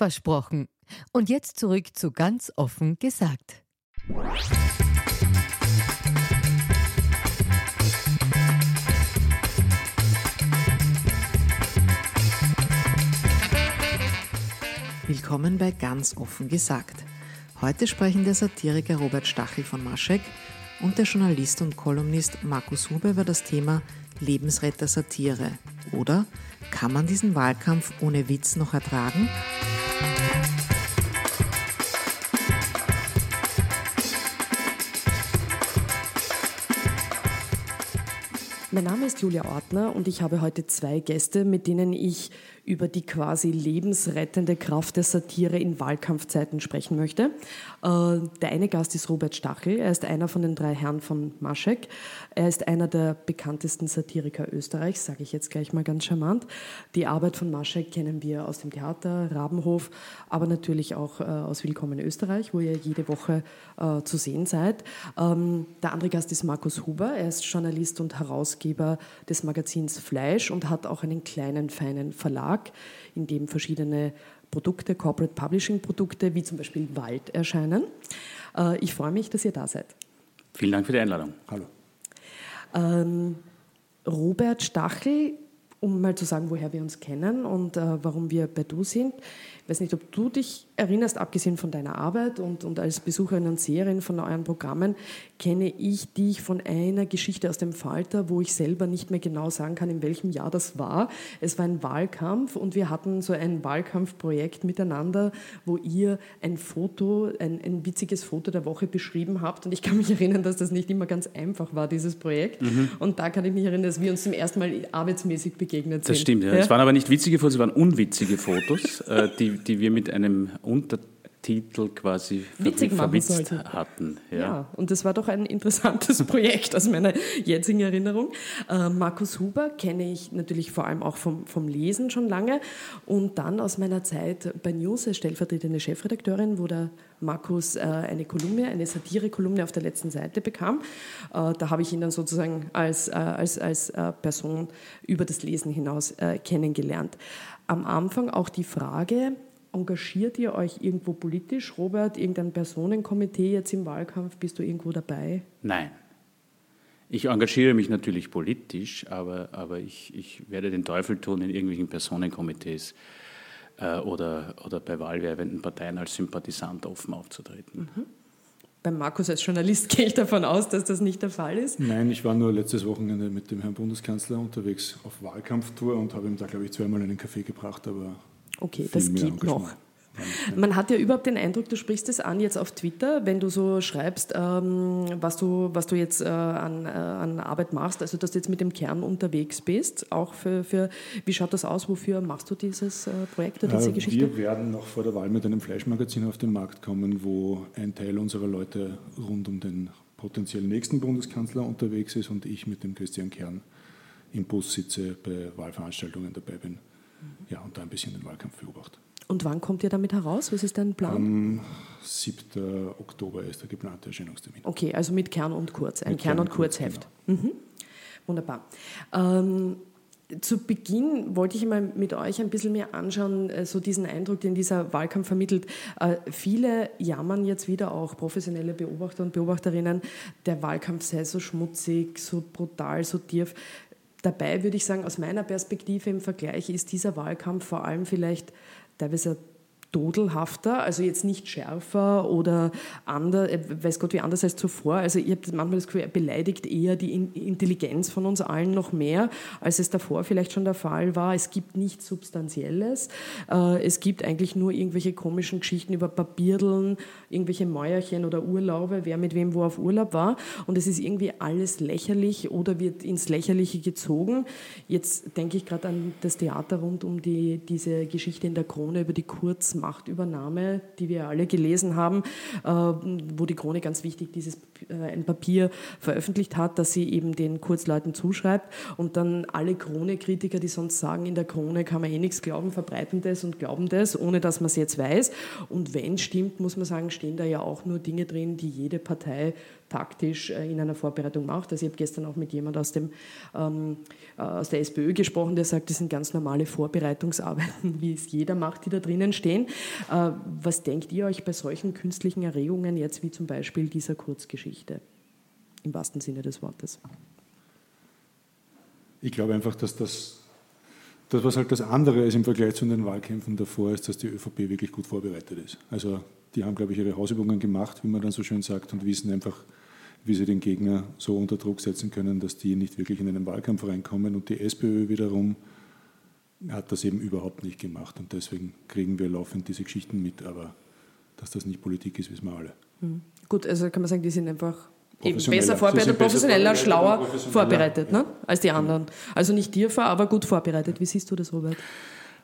Versprochen. Und jetzt zurück zu ganz offen gesagt. Willkommen bei Ganz offen gesagt. Heute sprechen der Satiriker Robert Stachel von Maschek und der Journalist und Kolumnist Markus Huber über das Thema Lebensretter Satire. Oder kann man diesen Wahlkampf ohne Witz noch ertragen? Mein Name ist Julia Ortner und ich habe heute zwei Gäste, mit denen ich über die quasi lebensrettende Kraft der Satire in Wahlkampfzeiten sprechen möchte. Äh, der eine Gast ist Robert Stachel. Er ist einer von den drei Herren von Maschek. Er ist einer der bekanntesten Satiriker Österreichs, sage ich jetzt gleich mal ganz charmant. Die Arbeit von Maschek kennen wir aus dem Theater, Rabenhof, aber natürlich auch äh, aus Willkommen Österreich, wo ihr jede Woche äh, zu sehen seid. Ähm, der andere Gast ist Markus Huber. Er ist Journalist und Herausgeber des Magazins Fleisch und hat auch einen kleinen, feinen Verlag Verlag, in dem verschiedene Produkte, Corporate Publishing Produkte, wie zum Beispiel Wald erscheinen. Äh, ich freue mich, dass ihr da seid. Vielen Dank für die Einladung. Hallo. Ähm, Robert Stachel, um mal zu sagen, woher wir uns kennen und äh, warum wir bei Du sind. Ich weiß nicht, ob du dich erinnerst, abgesehen von deiner Arbeit und, und als Besucherin und Seherin von euren Programmen, kenne ich dich von einer Geschichte aus dem Falter, wo ich selber nicht mehr genau sagen kann, in welchem Jahr das war. Es war ein Wahlkampf und wir hatten so ein Wahlkampfprojekt miteinander, wo ihr ein Foto, ein, ein witziges Foto der Woche beschrieben habt. Und ich kann mich erinnern, dass das nicht immer ganz einfach war, dieses Projekt. Mhm. Und da kann ich mich erinnern, dass wir uns zum ersten Mal arbeitsmäßig begegnet sind. Das stimmt, ja. ja. Es waren aber nicht witzige Fotos, es waren unwitzige Fotos, äh, die, die wir mit einem Untertitel quasi Witzig verwitzt hatten. Ja. ja. und das war doch ein interessantes Projekt aus meiner jetzigen Erinnerung. Äh, Markus Huber kenne ich natürlich vor allem auch vom, vom Lesen schon lange und dann aus meiner Zeit bei News als stellvertretende Chefredakteurin, wo der Markus äh, eine Kolumne, eine Satire-Kolumne auf der letzten Seite bekam. Äh, da habe ich ihn dann sozusagen als, äh, als, als äh, Person über das Lesen hinaus äh, kennengelernt. Am Anfang auch die Frage, Engagiert ihr euch irgendwo politisch? Robert, irgendein Personenkomitee jetzt im Wahlkampf? Bist du irgendwo dabei? Nein. Ich engagiere mich natürlich politisch, aber, aber ich, ich werde den Teufel tun, in irgendwelchen Personenkomitees äh, oder, oder bei wahlwerbenden Parteien als Sympathisant offen aufzutreten. Mhm. Beim Markus als Journalist gehe ich davon aus, dass das nicht der Fall ist. Nein, ich war nur letztes Wochenende mit dem Herrn Bundeskanzler unterwegs auf Wahlkampftour und habe ihm da, glaube ich, zweimal einen Kaffee gebracht, aber Okay, das geht noch. Man hat ja überhaupt den Eindruck, du sprichst es an jetzt auf Twitter, wenn du so schreibst, ähm, was, du, was du jetzt äh, an, äh, an Arbeit machst, also dass du jetzt mit dem Kern unterwegs bist, auch für, für wie schaut das aus, wofür machst du dieses äh, Projekt oder diese äh, Geschichte? Wir werden noch vor der Wahl mit einem Fleischmagazin auf den Markt kommen, wo ein Teil unserer Leute rund um den potenziell nächsten Bundeskanzler unterwegs ist und ich mit dem Christian Kern im Bus sitze, bei Wahlveranstaltungen dabei bin ja, und da ein bisschen den Wahlkampf beobachte. Und wann kommt ihr damit heraus? Was ist dein Plan? Am 7. Oktober ist der geplante Erscheinungstermin. Okay, also mit Kern und Kurz, ein mit Kern, und Kurzheft. Genau. Mhm. Wunderbar. Ähm, zu Beginn wollte ich mal mit euch ein bisschen mehr anschauen, äh, so diesen Eindruck, den dieser Wahlkampf vermittelt. Äh, viele jammern jetzt wieder auch, professionelle Beobachter und Beobachterinnen, der Wahlkampf sei so schmutzig, so brutal, so tief. Dabei würde ich sagen, aus meiner Perspektive im Vergleich ist dieser Wahlkampf vor allem vielleicht teilweise dodelhafter, also jetzt nicht schärfer oder anders, äh, weiß Gott wie anders als zuvor. Also ich habe manchmal das Gefühl, er beleidigt eher die Intelligenz von uns allen noch mehr, als es davor vielleicht schon der Fall war. Es gibt nichts Substanzielles. Äh, es gibt eigentlich nur irgendwelche komischen Geschichten über Papierdeln, irgendwelche Mäuerchen oder Urlaube, wer mit wem wo auf Urlaub war. Und es ist irgendwie alles lächerlich oder wird ins Lächerliche gezogen. Jetzt denke ich gerade an das Theater rund um die, diese Geschichte in der Krone über die Kurz Machtübernahme, die wir alle gelesen haben, äh, wo die Krone ganz wichtig dieses äh, ein Papier veröffentlicht hat, dass sie eben den Kurzleuten zuschreibt und dann alle Krone-Kritiker, die sonst sagen, in der Krone kann man eh nichts glauben, verbreiten das und glauben das, ohne dass man es jetzt weiß. Und wenn stimmt, muss man sagen, stehen da ja auch nur Dinge drin, die jede Partei taktisch äh, in einer Vorbereitung macht. Also ich habe gestern auch mit jemand aus, dem, ähm, äh, aus der SPÖ gesprochen, der sagt, das sind ganz normale Vorbereitungsarbeiten, wie es jeder macht, die da drinnen stehen. Äh, was denkt ihr euch bei solchen künstlichen Erregungen jetzt wie zum Beispiel dieser Kurzgeschichte? Im wahrsten Sinne des Wortes. Ich glaube einfach, dass das das, was halt das andere ist im Vergleich zu den Wahlkämpfen davor, ist, dass die ÖVP wirklich gut vorbereitet ist. Also die haben, glaube ich, ihre Hausübungen gemacht, wie man dann so schön sagt, und wissen einfach, wie sie den Gegner so unter Druck setzen können, dass die nicht wirklich in einen Wahlkampf reinkommen. Und die SPÖ wiederum hat das eben überhaupt nicht gemacht. Und deswegen kriegen wir laufend diese Geschichten mit. Aber dass das nicht Politik ist, wissen wir alle. Mhm. Gut, also kann man sagen, die sind einfach eben besser vorbereitet, professioneller, schlauer professioneller, vorbereitet ja. ne? als die anderen. Also nicht tiefer, aber gut vorbereitet. Wie siehst du das, Robert?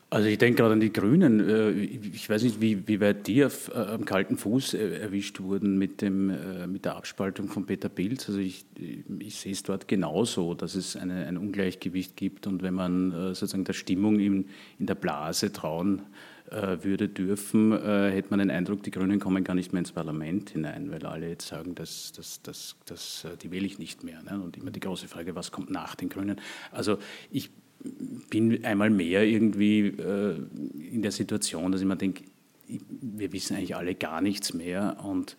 Also ich denke gerade an die Grünen. Äh, ich weiß nicht, wie, wie weit die auf, äh, am kalten Fuß äh, erwischt wurden mit, dem, mit der Abspaltung von Peter Pilz. Also ich, ich sehe es dort genauso, dass es eine, ein Ungleichgewicht gibt. Und wenn man sozusagen der Stimmung in, in der Blase trauen würde dürfen, hätte man den Eindruck, die Grünen kommen gar nicht mehr ins Parlament hinein, weil alle jetzt sagen, dass, dass, dass, dass die wähle ich nicht mehr. Ne? Und immer die große Frage, was kommt nach den Grünen? Also ich bin einmal mehr irgendwie äh, in der Situation, dass ich mir denke, wir wissen eigentlich alle gar nichts mehr und,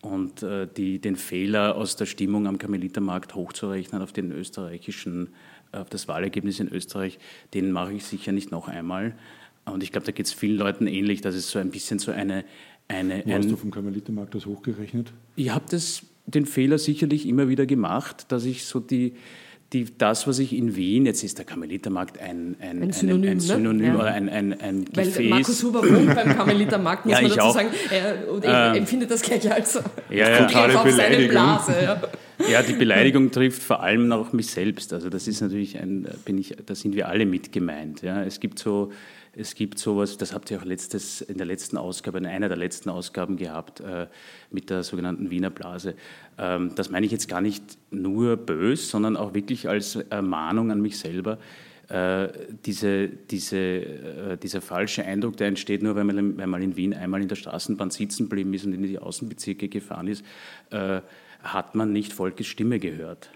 und äh, die, den Fehler aus der Stimmung am Karmelitermarkt hochzurechnen auf den österreichischen, auf das Wahlergebnis in Österreich, den mache ich sicher nicht noch einmal. Und ich glaube, da geht es vielen Leuten ähnlich, dass es so ein bisschen so eine... eine Wo hast du vom Karmelitermarkt das hochgerechnet? Ich habe den Fehler sicherlich immer wieder gemacht, dass ich so die die, das, was ich in Wien, jetzt ist der Karmelitermarkt ein, ein, ein Synonym, ein, ein Synonym ne? oder ein, ein, ein Weil Gefäß. Markus Huber wohnt beim Karmelitermarkt, muss ja, man dazu auch. sagen. Er, er ähm, empfindet das gleich als ja, ja, Angriff auf seine Blase. Ja. ja, die Beleidigung trifft vor allem auch mich selbst. Also das ist natürlich ein, bin ich, da sind wir alle mit gemeint. Ja. Es gibt so es gibt sowas, das habt ihr auch letztes, in der letzten Ausgabe, in einer der letzten Ausgaben gehabt, äh, mit der sogenannten Wiener Blase. Ähm, das meine ich jetzt gar nicht nur bös, sondern auch wirklich als Ermahnung an mich selber. Äh, diese, diese, äh, dieser falsche Eindruck, der entsteht nur, wenn man, wenn man in Wien einmal in der Straßenbahn sitzen geblieben ist und in die Außenbezirke gefahren ist, hat man nicht Volkes Stimme gehört.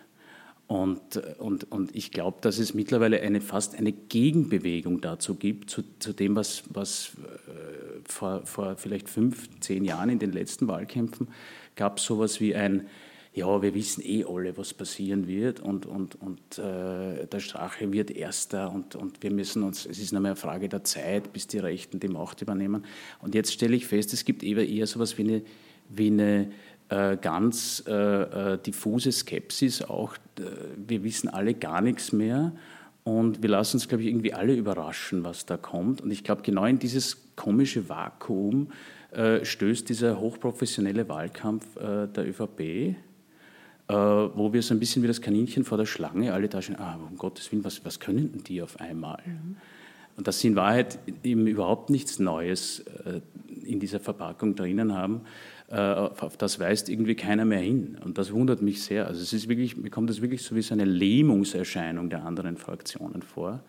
Und, und, und ich glaube, dass es mittlerweile eine, fast eine Gegenbewegung dazu gibt, zu, zu dem, was, was äh, vor, vor vielleicht fünf, zehn Jahren in den letzten Wahlkämpfen gab, es sowas wie ein, ja, wir wissen eh alle, was passieren wird und, und, und äh, der Strache wird Erster und, und wir müssen uns, es ist nur mehr eine Frage der Zeit, bis die Rechten die Macht übernehmen. Und jetzt stelle ich fest, es gibt eher, eher sowas wie eine, wie eine äh, ganz äh, äh, diffuse Skepsis, auch äh, wir wissen alle gar nichts mehr und wir lassen uns, glaube ich, irgendwie alle überraschen, was da kommt. Und ich glaube, genau in dieses komische Vakuum äh, stößt dieser hochprofessionelle Wahlkampf äh, der ÖVP, wo wir so ein bisschen wie das Kaninchen vor der Schlange alle da stehen, ah, um Gottes Willen, was, was können denn die auf einmal? Mhm. Und dass sie in Wahrheit eben überhaupt nichts Neues in dieser Verpackung drinnen haben, äh, auf das weist irgendwie keiner mehr hin. Und das wundert mich sehr. Also es ist wirklich, mir kommt das wirklich so wie so eine Lähmungserscheinung der anderen Fraktionen vor.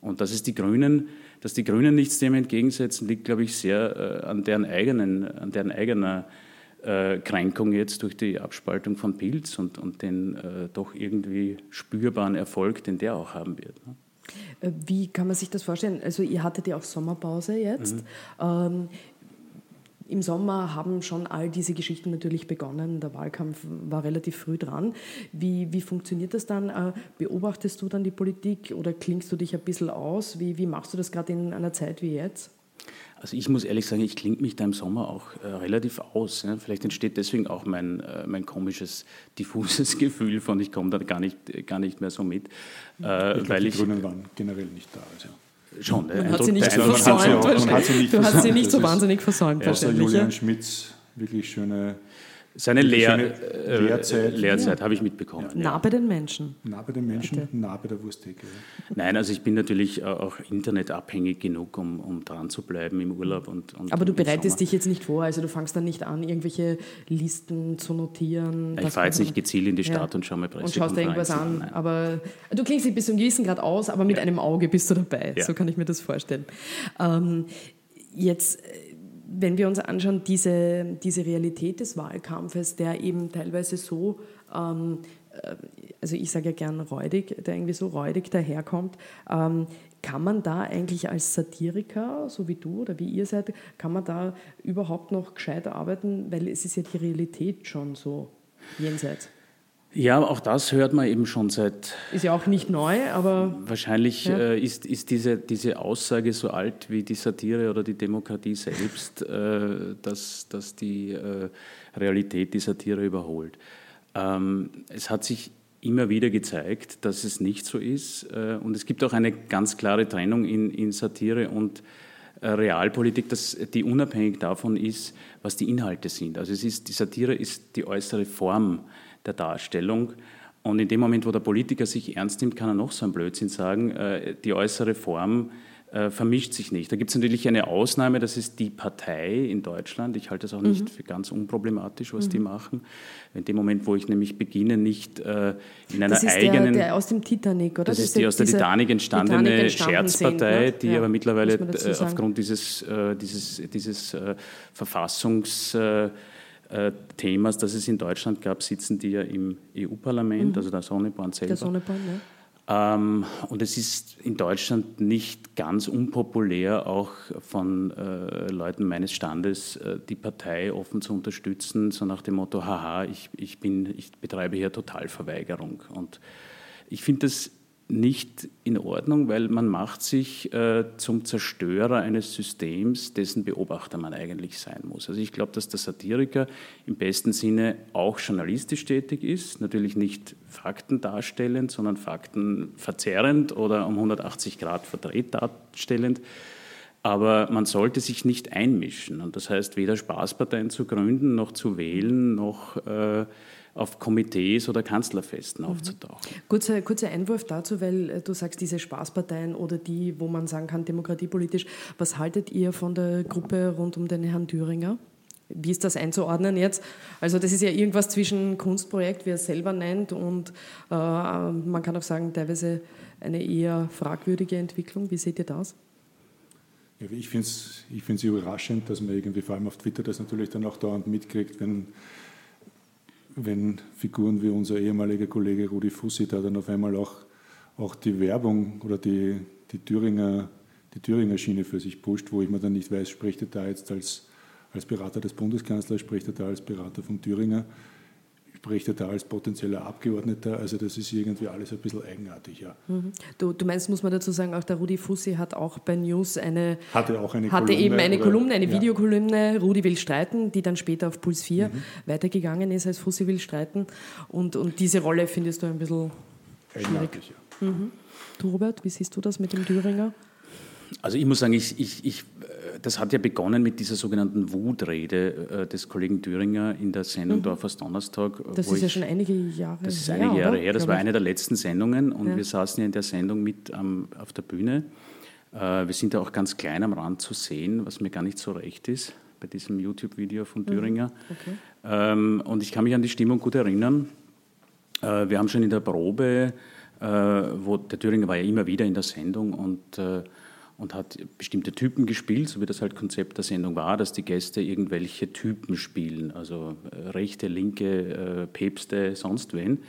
Und dass es die Grünen, dass die Grünen nichts dem entgegensetzen, liegt, glaube ich, sehr äh, an deren eigenen, an deren eigener äh, Kränkung jetzt durch die Abspaltung von Pilz und, und den äh, doch irgendwie spürbaren Erfolg, den der auch haben wird. Ne? Äh, wie kann man sich das vorstellen? Also ihr hattet ja auch Sommerpause jetzt. Mhm. Ähm, im Sommer haben schon all diese Geschichten natürlich begonnen. Der Wahlkampf war relativ früh dran. Wie, wie funktioniert das dann? Äh, beobachtest du dann die Politik oder klingst du dich ein bisschen aus? Wie, wie machst du das gerade in einer Zeit wie jetzt? Also ich muss ehrlich sagen, ich klinge mich da im Sommer auch äh, relativ aus. Ja. Vielleicht entsteht deswegen auch mein, äh, mein komisches, diffuses Gefühl von, ich komme da gar nicht, gar nicht mehr so mit. Äh, ich weil die ich, Grünen waren generell nicht da. Also. Schon, man hat sie nicht versäumt. Du hast sie nicht so wahnsinnig versäumt. Ja, Julian Schmitz, wirklich schöne seine Lehr äh, Lehrzeit, Lehrzeit ja. habe ich mitbekommen. Ja. Nah bei den Menschen. Nah bei den Menschen, Bitte. nah bei der Wursttheke. Nein, also ich bin natürlich auch internetabhängig genug, um, um dran zu bleiben im Urlaub. Und, und Aber du bereitest dich jetzt nicht vor, also du fangst dann nicht an, irgendwelche Listen zu notieren. ich fahre jetzt nicht gezielt in die Stadt ja. und schaue mir Presse Und schaust dir irgendwas an. Nein. Aber du klingst dich bis zu einem gewissen Grad aus, aber mit einem Auge bist du dabei. So kann ich mir das vorstellen. Ähm, jetzt wenn wir uns anschauen, diese, diese Realität des Wahlkampfes, der eben teilweise so, ähm, äh, also ich sage ja gern räudig, der irgendwie so räudig daherkommt, ähm, kann man da eigentlich als Satiriker, so wie du oder wie ihr seid, kann man da überhaupt noch gescheit arbeiten, weil es ist ja die Realität schon so jenseits. Ja, auch das hört man eben schon seit. Ist ja auch nicht neu, aber. Wahrscheinlich ja. äh, ist, ist diese, diese Aussage so alt wie die Satire oder die Demokratie selbst, äh, dass, dass die äh, Realität die Satire überholt. Ähm, es hat sich immer wieder gezeigt, dass es nicht so ist. Äh, und es gibt auch eine ganz klare Trennung in, in Satire und äh, Realpolitik, dass die unabhängig davon ist, was die Inhalte sind. Also es ist, die Satire ist die äußere Form der Darstellung. Und in dem Moment, wo der Politiker sich ernst nimmt, kann er noch so einen Blödsinn sagen. Äh, die äußere Form äh, vermischt sich nicht. Da gibt es natürlich eine Ausnahme, das ist die Partei in Deutschland. Ich halte das auch nicht mhm. für ganz unproblematisch, was mhm. die machen. In dem Moment, wo ich nämlich beginne, nicht äh, in einer das ist eigenen. Der, der aus dem Titanic, oder? Das, das ist die aus der Titanic entstandene Titanic Scherzpartei, sind, ne? die ja, aber mittlerweile äh, aufgrund dieses, äh, dieses, dieses äh, Verfassungs äh, Themas, das es in Deutschland gab, sitzen die ja im EU-Parlament, mhm. also der Sonneborn selber. Der Sonneborn, ja. Ähm, und es ist in Deutschland nicht ganz unpopulär, auch von äh, Leuten meines Standes äh, die Partei offen zu unterstützen, so nach dem Motto, haha, ich, ich, bin, ich betreibe hier Totalverweigerung. Und ich finde das nicht in Ordnung, weil man macht sich äh, zum Zerstörer eines Systems, dessen Beobachter man eigentlich sein muss. Also ich glaube, dass der Satiriker im besten Sinne auch journalistisch tätig ist, natürlich nicht Fakten darstellend, sondern Fakten verzerrend oder um 180 Grad verdreht darstellend. Aber man sollte sich nicht einmischen. Und das heißt, weder Spaßparteien zu gründen, noch zu wählen, noch äh, auf Komitees oder Kanzlerfesten mhm. aufzutauchen. Kurzer, kurzer Einwurf dazu, weil äh, du sagst, diese Spaßparteien oder die, wo man sagen kann, demokratiepolitisch. Was haltet ihr von der Gruppe rund um den Herrn Thüringer? Wie ist das einzuordnen jetzt? Also das ist ja irgendwas zwischen Kunstprojekt, wie er es selber nennt, und äh, man kann auch sagen, teilweise eine eher fragwürdige Entwicklung. Wie seht ihr das? Ja, ich finde es ich überraschend, dass man irgendwie vor allem auf Twitter das natürlich dann auch dauernd mitkriegt, wenn wenn Figuren wie unser ehemaliger Kollege Rudi Fussi da dann auf einmal auch, auch die Werbung oder die, die, Thüringer, die Thüringer Schiene für sich pusht, wo ich mir dann nicht weiß, spricht er da jetzt als, als Berater des Bundeskanzlers, spricht er da als Berater von Thüringer spricht er da als potenzieller Abgeordneter. Also das ist irgendwie alles ein bisschen eigenartig, ja. Mhm. Du, du, meinst, muss man dazu sagen, auch der Rudi Fussi hat auch bei News eine... Hatte auch eine hatte Kolumne. eben eine oder, Kolumne, eine ja. Videokolumne, Rudi will streiten, die dann später auf Puls 4 mhm. weitergegangen ist als Fussi will streiten. Und, und diese Rolle findest du ein bisschen schwierig. Ja. Mhm. Du, Robert, wie siehst du das mit dem Thüringer? Also ich muss sagen, ich, ich, ich das hat ja begonnen mit dieser sogenannten Wutrede äh, des Kollegen Thüringer in der Sendung mhm. Dorfers Donnerstag. Das ist ja schon einige Jahre her. Das ist einige Jahre her. Das war eine der letzten Sendungen und ja. wir saßen ja in der Sendung mit ähm, auf der Bühne. Äh, wir sind ja auch ganz klein am Rand zu sehen, was mir gar nicht so recht ist bei diesem YouTube-Video von mhm. Thüringer. Mhm. Okay. Ähm, und ich kann mich an die Stimmung gut erinnern. Äh, wir haben schon in der Probe, äh, wo der Thüringer war ja immer wieder in der Sendung und äh, und hat bestimmte Typen gespielt, so wie das halt Konzept der Sendung war, dass die Gäste irgendwelche Typen spielen, also äh, rechte, linke, äh, Päpste, sonst wen.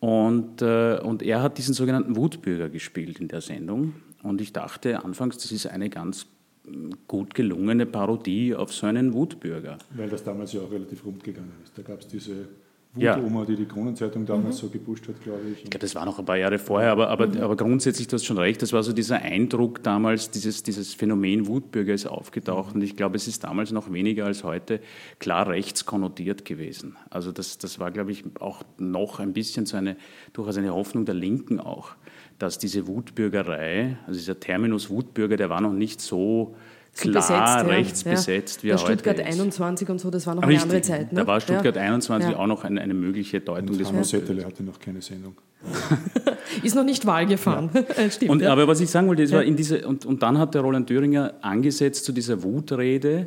Und, äh, und er hat diesen sogenannten Wutbürger gespielt in der Sendung. Und ich dachte anfangs, das ist eine ganz mm, gut gelungene Parodie auf so einen Wutbürger. Weil das damals ja auch relativ rund gegangen ist. Da gab es diese Wut-Oma, die die Kronenzeitung damals mhm. so gepusht hat, glaube ich. Ich glaube, das war noch ein paar Jahre vorher, aber, aber, mhm. aber grundsätzlich, du hast schon recht, das war so dieser Eindruck damals, dieses, dieses Phänomen Wutbürger ist aufgetaucht und ich glaube, es ist damals noch weniger als heute klar rechts konnotiert gewesen. Also das, das war, glaube ich, auch noch ein bisschen so eine, durchaus eine Hoffnung der Linken auch, dass diese Wutbürgerei, also dieser Terminus Wutbürger, der war noch nicht so klar besetzt, rechts ja. besetzt, wie er Stuttgart heute ist. 21 und so, das war noch Richtig. eine andere Zeit. Ne? Da war Stuttgart ja. 21 auch noch eine, eine mögliche Deutung und des Hanno Settele hatte noch keine Sendung. ist noch nicht Wahl gefahren. Stimmt, und, Aber was ich sagen wollte, das war in diese, und, und dann hat der Roland Thüringer angesetzt zu dieser Wutrede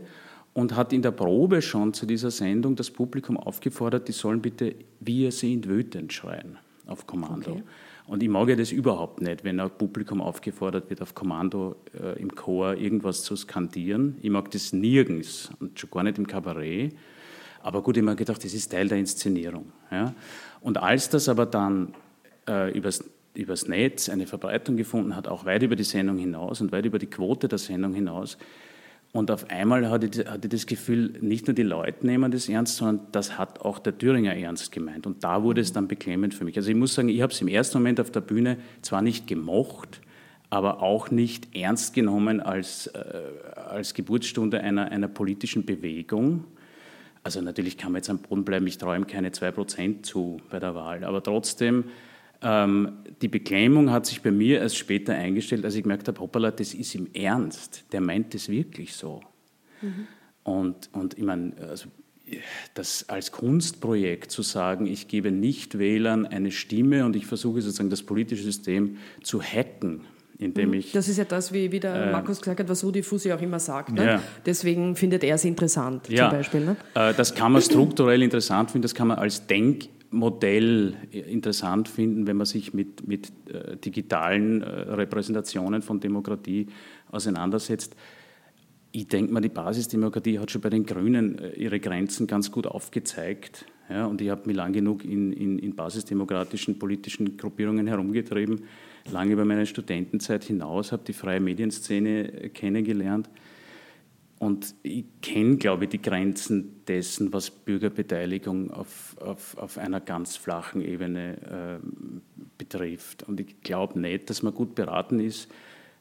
und hat in der Probe schon zu dieser Sendung das Publikum aufgefordert, die sollen bitte Wir sind wütend schreien auf Kommando. Okay. Und ich mag ja das überhaupt nicht, wenn ein Publikum aufgefordert wird, auf Kommando äh, im Chor irgendwas zu skandieren. Ich mag das nirgends und schon gar nicht im Kabarett. Aber gut, ich habe gedacht, das ist Teil der Inszenierung. Ja? Und als das aber dann äh, übers, übers Netz eine Verbreitung gefunden hat, auch weit über die Sendung hinaus und weit über die Quote der Sendung hinaus, und auf einmal hatte ich, hatte das Gefühl, nicht nur die Leute nehmen das ernst, sondern das hat auch der Thüringer ernst gemeint. Und da wurde es dann beklemmend für mich. Also ich muss sagen, ich habe es im ersten Moment auf der Bühne zwar nicht gemocht, aber auch nicht ernst genommen als, äh, als Geburtsstunde einer, einer politischen Bewegung. Also natürlich kann man jetzt am Boden bleiben, ich ihm keine 2% zu bei der Wahl, aber trotzdem ähm, die Beklemmung hat sich bei mir erst später eingestellt, als ich gemerkt habe, hoppala, das ist im Ernst, der meint das wirklich so. Mhm. Und, und ich meine, also, das als Kunstprojekt zu sagen, ich gebe Nicht-Wählern eine Stimme und ich versuche sozusagen das politische System zu hacken, indem mhm. ich. Das ist ja das, wie, wie der äh, Markus gesagt hat, was Rudi Fusi auch immer sagt. Ne? Ja. Deswegen findet er es interessant, ja, zum Beispiel. Ne? Äh, das kann man strukturell interessant finden, das kann man als Denk- Modell interessant finden, wenn man sich mit, mit äh, digitalen äh, Repräsentationen von Demokratie auseinandersetzt. Ich denke mal, die Basisdemokratie hat schon bei den Grünen äh, ihre Grenzen ganz gut aufgezeigt. Ja, und ich habe mich lang genug in, in, in basisdemokratischen politischen Gruppierungen herumgetrieben, lange über meine Studentenzeit hinaus, habe die freie Medienszene kennengelernt und ich kenne, glaube ich, die Grenzen dessen, was Bürgerbeteiligung auf, auf, auf einer ganz flachen Ebene äh, betrifft. Und ich glaube nicht, dass man gut beraten ist,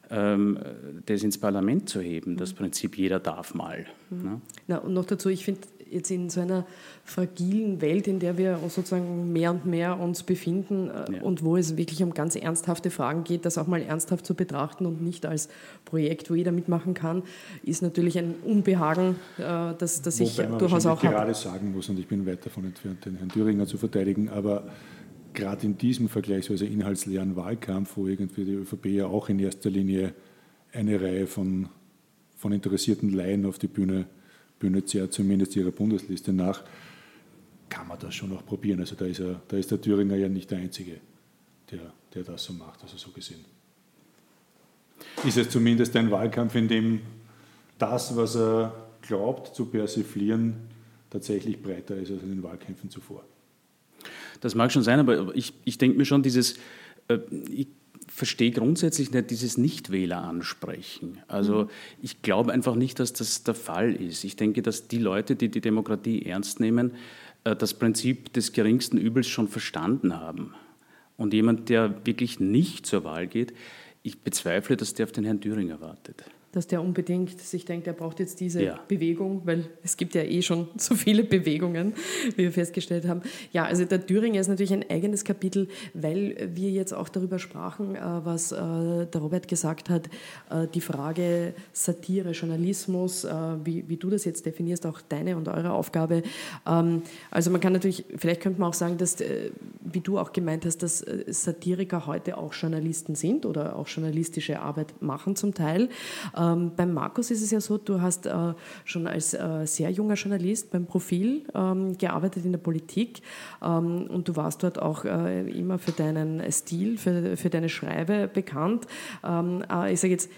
ähm, das ins Parlament zu heben, das Prinzip, jeder darf mal. Mhm. Ne? Na, und noch dazu, ich finde, jetzt in so einer fragilen Welt, in der wir uns sozusagen mehr und mehr uns befinden äh, ja. und wo es wirklich um ganz ernsthafte Fragen geht, das auch mal ernsthaft zu betrachten und nicht als Projekt, wo jeder mitmachen kann, ist natürlich ein Unbehagen, äh, das, das ich durchaus auch habe. gerade sagen muss, und ich bin weit davon entfernt, den Herrn Thüringer zu verteidigen, aber gerade in diesem vergleichsweise inhaltsleeren Wahlkampf, wo irgendwie die ÖVP ja auch in erster Linie eine Reihe von, von interessierten Laien auf die Bühne Bühne zerrt, zumindest ihrer Bundesliste nach, kann man das schon noch probieren. Also da ist, er, da ist der Thüringer ja nicht der Einzige, der, der das so macht, also so gesehen. Ist es zumindest ein Wahlkampf, in dem das, was er glaubt zu persiflieren, tatsächlich breiter ist als in den Wahlkämpfen zuvor. Das mag schon sein, aber ich, ich denke mir schon, dieses, äh, ich verstehe grundsätzlich nicht dieses Nichtwähler ansprechen. Also mhm. ich glaube einfach nicht, dass das der Fall ist. Ich denke, dass die Leute, die die Demokratie ernst nehmen, äh, das Prinzip des geringsten Übels schon verstanden haben. Und jemand, der wirklich nicht zur Wahl geht, ich bezweifle, dass der auf den Herrn Thüringer wartet dass der unbedingt sich denkt, er braucht jetzt diese ja. Bewegung, weil es gibt ja eh schon so viele Bewegungen, wie wir festgestellt haben. Ja, also der Thüringer ist natürlich ein eigenes Kapitel, weil wir jetzt auch darüber sprachen, äh, was äh, der Robert gesagt hat, äh, die Frage Satire, Journalismus, wie, wie du das jetzt definierst, auch deine und eure Aufgabe. Ähm, also man kann natürlich, vielleicht könnte man auch sagen, dass, wie du auch gemeint hast, dass Satiriker heute auch Journalisten sind oder auch journalistische Arbeit machen zum Teil. Ähm, beim Markus ist es ja so, du hast äh, schon als äh, sehr junger Journalist beim Profil ähm, gearbeitet in der Politik ähm, und du warst dort auch äh, immer für deinen Stil, für, für deine Schreibe bekannt. Ähm, äh, ich sage jetzt,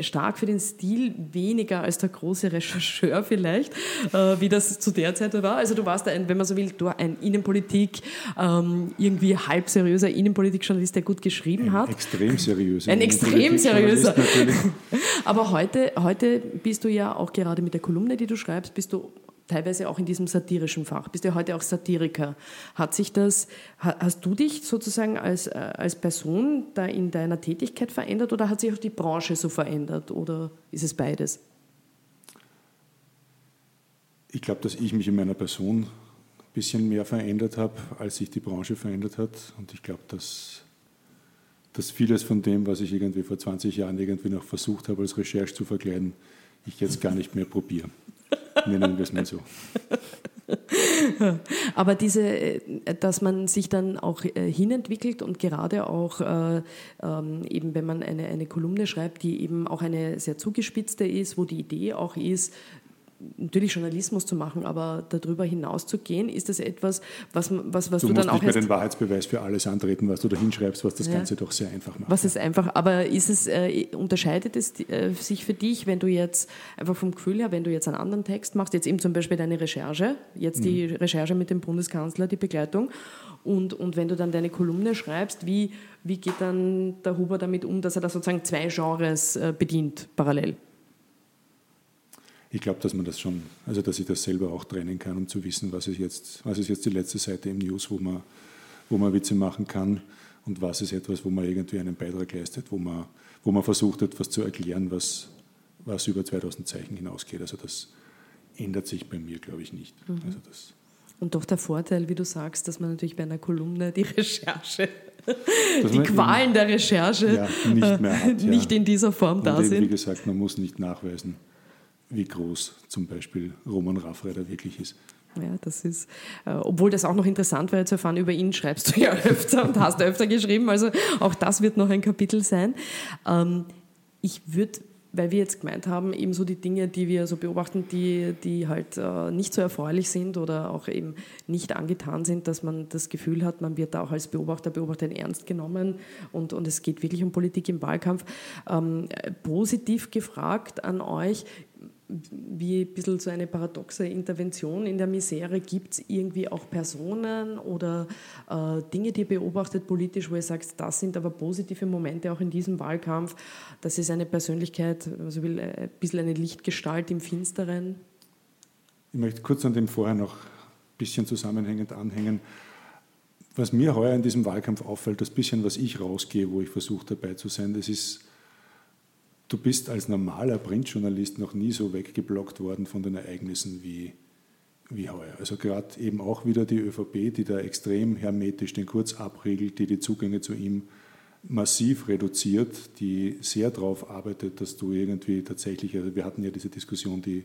stark für den Stil, weniger als der große Rechercheur vielleicht, äh, wie das zu der Zeit war. Also du warst ein, wenn man so will, du ein Innenpolitik, ähm, irgendwie halb seriöser Innenpolitik-Journalist, der gut geschrieben ein hat. Extrem seriöser. Ein extrem seriöser. Aber heute, heute bist du ja auch gerade mit der Kolumne, die du schreibst, bist du teilweise auch in diesem satirischen Fach. Bist ja heute auch Satiriker. Hat sich das, hast du dich sozusagen als, äh, als Person da in deiner Tätigkeit verändert oder hat sich auch die Branche so verändert oder ist es beides? Ich glaube, dass ich mich in meiner Person ein bisschen mehr verändert habe, als sich die Branche verändert hat. Und ich glaube, dass, dass vieles von dem, was ich irgendwie vor 20 Jahren irgendwie noch versucht habe, als Recherche zu verkleiden, ich jetzt gar nicht mehr probiere. Nennen wir es mal so. Aber diese, äh, dass man sich dann auch äh, hinentwickelt und gerade auch äh, ähm, eben, wenn man eine, eine Kolumne schreibt, die eben auch eine sehr zugespitzte ist, wo die Idee auch ist, natürlich Journalismus zu machen, aber darüber hinaus zu gehen, ist das etwas, was, was, was du, du dann auch. Du musst nicht mehr den Wahrheitsbeweis für alles antreten, was du da hinschreibst, was das ja. Ganze doch sehr einfach macht. Was ist einfach, aber ist es, äh, unterscheidet es äh, sich für dich, wenn du jetzt einfach vom Gefühl her, wenn du jetzt einen anderen Text machst, jetzt eben zum Beispiel deine Recherche, jetzt die mhm. Recherche mit dem Bundeskanzler, die Begleitung, und, und wenn du dann deine Kolumne schreibst, wie, wie geht dann der Huber damit um, dass er da sozusagen zwei Genres äh, bedient parallel? Ich glaube, dass man das schon, also dass ich das selber auch trennen kann, um zu wissen, was ist jetzt, was ist jetzt die letzte Seite im News, wo man, wo man Witze machen kann und was ist etwas, wo man irgendwie einen Beitrag leistet, wo man, wo man versucht, etwas zu erklären, was, was über 2000 Zeichen hinausgeht. Also das ändert sich bei mir, glaube ich, nicht. Mhm. Also das und doch der Vorteil, wie du sagst, dass man natürlich bei einer Kolumne die Recherche, die Qualen der Recherche ja, nicht, mehr hat, nicht in dieser Form und da eben, sind. Wie gesagt, man muss nicht nachweisen, wie groß zum Beispiel Roman Raffreiter wirklich ist. Ja, das ist, äh, obwohl das auch noch interessant wäre zu erfahren, über ihn schreibst du ja öfter und hast öfter geschrieben, also auch das wird noch ein Kapitel sein. Ähm, ich würde, weil wir jetzt gemeint haben, eben so die Dinge, die wir so beobachten, die, die halt äh, nicht so erfreulich sind oder auch eben nicht angetan sind, dass man das Gefühl hat, man wird da auch als Beobachter, Beobachterin ernst genommen und, und es geht wirklich um Politik im Wahlkampf. Ähm, positiv gefragt an euch, wie ein bisschen so eine paradoxe Intervention in der Misere. Gibt es irgendwie auch Personen oder äh, Dinge, die ihr beobachtet politisch, wo ihr sagt, das sind aber positive Momente auch in diesem Wahlkampf? Das ist eine Persönlichkeit, also ein bisschen eine Lichtgestalt im Finsteren? Ich möchte kurz an dem vorher noch ein bisschen zusammenhängend anhängen. Was mir heuer in diesem Wahlkampf auffällt, das bisschen, was ich rausgehe, wo ich versuche dabei zu sein, das ist du bist als normaler Printjournalist noch nie so weggeblockt worden von den Ereignissen wie, wie heuer. Also gerade eben auch wieder die ÖVP, die da extrem hermetisch den Kurz abriegelt, die die Zugänge zu ihm massiv reduziert, die sehr darauf arbeitet, dass du irgendwie tatsächlich, also wir hatten ja diese Diskussion, die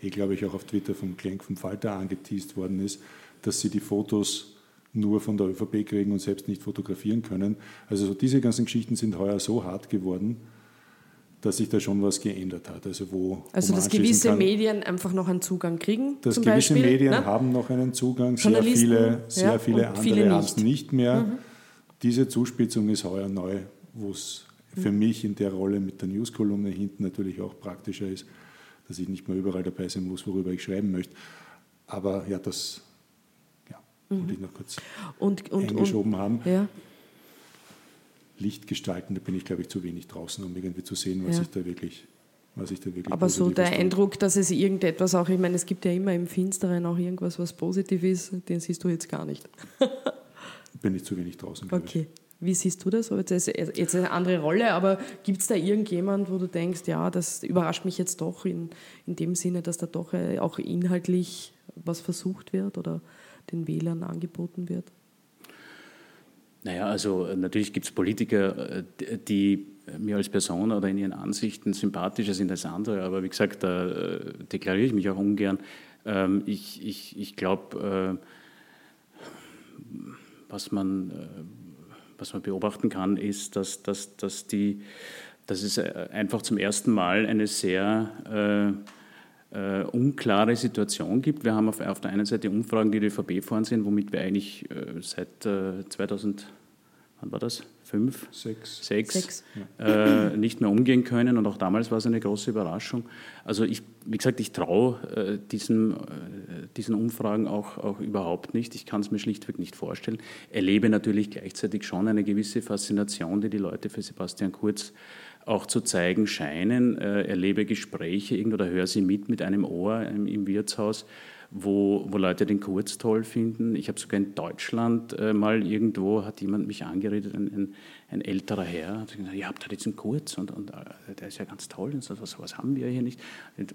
eh, glaube ich, auch auf Twitter vom Klenk vom Falter angeteased worden ist, dass sie die Fotos nur von der ÖVP kriegen und selbst nicht fotografieren können. Also so diese ganzen Geschichten sind heuer so hart geworden, dass sich da schon was geändert hat. Also, wo, also wo dass gewisse kann, Medien einfach noch einen Zugang kriegen? Dass gewisse Beispiel, Medien ne? haben noch einen Zugang, sehr viele, sehr ja, viele andere viele haben es nicht mehr. Mhm. Diese Zuspitzung ist heuer neu, wo es für mhm. mich in der Rolle mit der News-Kolumne hinten natürlich auch praktischer ist, dass ich nicht mehr überall dabei sein muss, worüber ich schreiben möchte. Aber ja, das ja, mhm. wollte ich noch kurz und, und, eingeschoben und, haben. Ja. Licht gestalten, da bin ich, glaube ich, zu wenig draußen, um irgendwie zu sehen, was ja. ich da wirklich was ich da wirklich Aber so der tue. Eindruck, dass es irgendetwas auch, ich meine, es gibt ja immer im Finsteren auch irgendwas, was positiv ist, den siehst du jetzt gar nicht. bin ich zu wenig draußen. Okay. Wie siehst du das? Jetzt ist jetzt eine andere Rolle, aber gibt es da irgendjemand, wo du denkst, ja, das überrascht mich jetzt doch in, in dem Sinne, dass da doch äh, auch inhaltlich was versucht wird oder den Wählern angeboten wird? Naja, also äh, natürlich gibt es Politiker, äh, die mir als Person oder in ihren Ansichten sympathischer sind als andere, aber wie gesagt, da äh, deklariere ich mich auch ungern. Ähm, ich ich, ich glaube, was, man, was man beobachten kann, ist, dass, dass, dass, die, dass es einfach zum ersten Mal eine sehr äh, unklare Situation gibt. Wir haben auf, auf, der einen Seite Umfragen, die die ÖVP fahren sind, womit wir eigentlich äh, seit äh, 2000, wann war das? Fünf? Sechs. Sechs, Sechs. Äh, nicht mehr umgehen können und auch damals war es eine große Überraschung. Also ich, wie gesagt, ich traue äh, diesen, äh, diesen Umfragen auch, auch überhaupt nicht. Ich kann es mir schlichtweg nicht vorstellen. Erlebe natürlich gleichzeitig schon eine gewisse Faszination, die die Leute für Sebastian Kurz auch zu zeigen scheinen. Äh, erlebe Gespräche oder höre sie mit mit einem Ohr im Wirtshaus. wo, wo Leute den Kurz toll finden. Ich habe sogar in Deutschland äh, mal irgendwo, hat jemand mich angeredet, ein, ein, ein älterer Herr, hat gesagt, ihr habt da jetzt einen Kurz und, und äh, der ist ja ganz toll und so, was, haben wir hier nicht.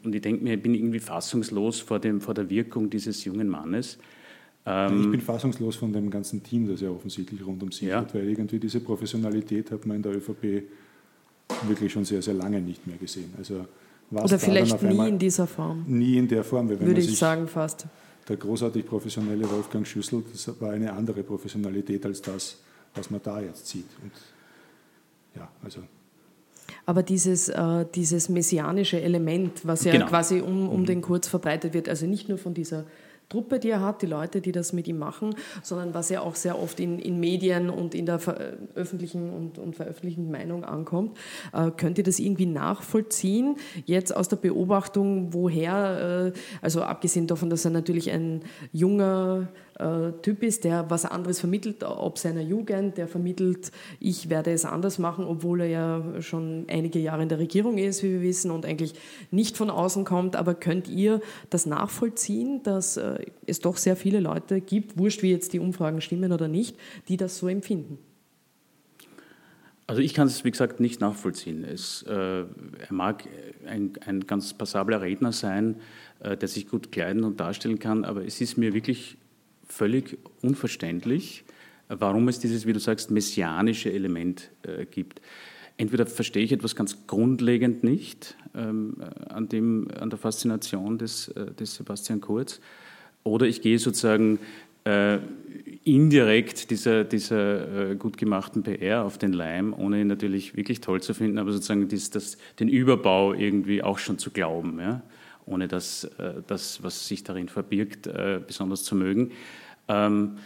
Und ich denke mir, ich bin irgendwie fassungslos vor, dem, vor der Wirkung dieses jungen Mannes. Ähm, ich bin fassungslos von dem ganzen Team, das ja offensichtlich rund um sich ja. hat, weil irgendwie diese Professionalität hat man in der ÖVP wirklich schon sehr, sehr lange nicht mehr gesehen. Also Oder vielleicht nie in dieser Form. Nie in der Form. Würde ich sagen fast. Der großartig professionelle Wolfgang Schüssel, das war eine andere Professionalität als das, was man da jetzt sieht. Und ja, also aber dieses, äh, dieses messianische Element, was ja genau. quasi um, um mhm. den Kurz verbreitet wird, also nicht nur von dieser Truppe, die er hat, die Leute, die das mit ihm machen, sondern was ja auch sehr oft in, in Medien und in der öffentlichen und, und veröffentlichten Meinung ankommt. Äh, könnt ihr das irgendwie nachvollziehen? Jetzt aus der Beobachtung, woher, äh, also abgesehen davon, dass er natürlich ein junger äh, Typ ist, der was anderes vermittelt, ob seiner Jugend, der vermittelt, ich werde es anders machen, obwohl er ja schon einige Jahre in der Regierung ist, wie wir wissen, und eigentlich nicht von außen kommt. Aber könnt ihr das nachvollziehen, dass äh, es doch sehr viele Leute gibt, wurscht wie jetzt die Umfragen stimmen oder nicht, die das so empfinden? Also ich kann es, wie gesagt, nicht nachvollziehen. Es, äh, er mag ein, ein, ganz passabler Redner sein, äh, der sich gut kleiden und darstellen kann, aber es ist mir wirklich völlig unverständlich, warum es dieses, wie du sagst, messianische Element äh, gibt. Entweder verstehe ich etwas ganz grundlegend nicht ähm, an, dem, an der Faszination des, äh, des Sebastian Kurz, oder ich gehe sozusagen äh, indirekt dieser, dieser äh, gut gemachten PR auf den Leim, ohne ihn natürlich wirklich toll zu finden, aber sozusagen dies, das, den Überbau irgendwie auch schon zu glauben. Ja? Ohne das, äh, das, was sich darin verbirgt, äh, besonders zu mögen. Ähm,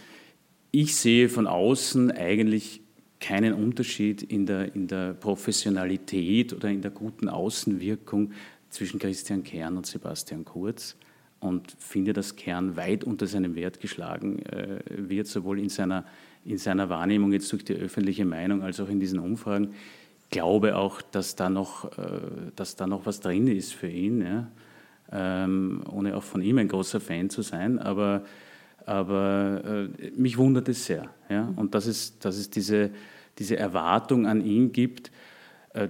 ich sehe von außen eigentlich keinen Unterschied in der, in der Professionalität oder in der guten Außenwirkung zwischen Christian Kern und Sebastian Kurz und finde, dass Kern weit unter seinem Wert geschlagen äh, wird, sowohl in seiner, in seiner Wahrnehmung jetzt durch die öffentliche Meinung als auch in diesen Umfragen. Ich glaube auch, dass da noch, dass da noch was drin ist für ihn. Ja ähm, ohne auch von ihm ein großer Fan zu sein, aber, aber äh, mich wundert es sehr. Ja? Und dass es, dass es diese, diese Erwartung an ihn gibt,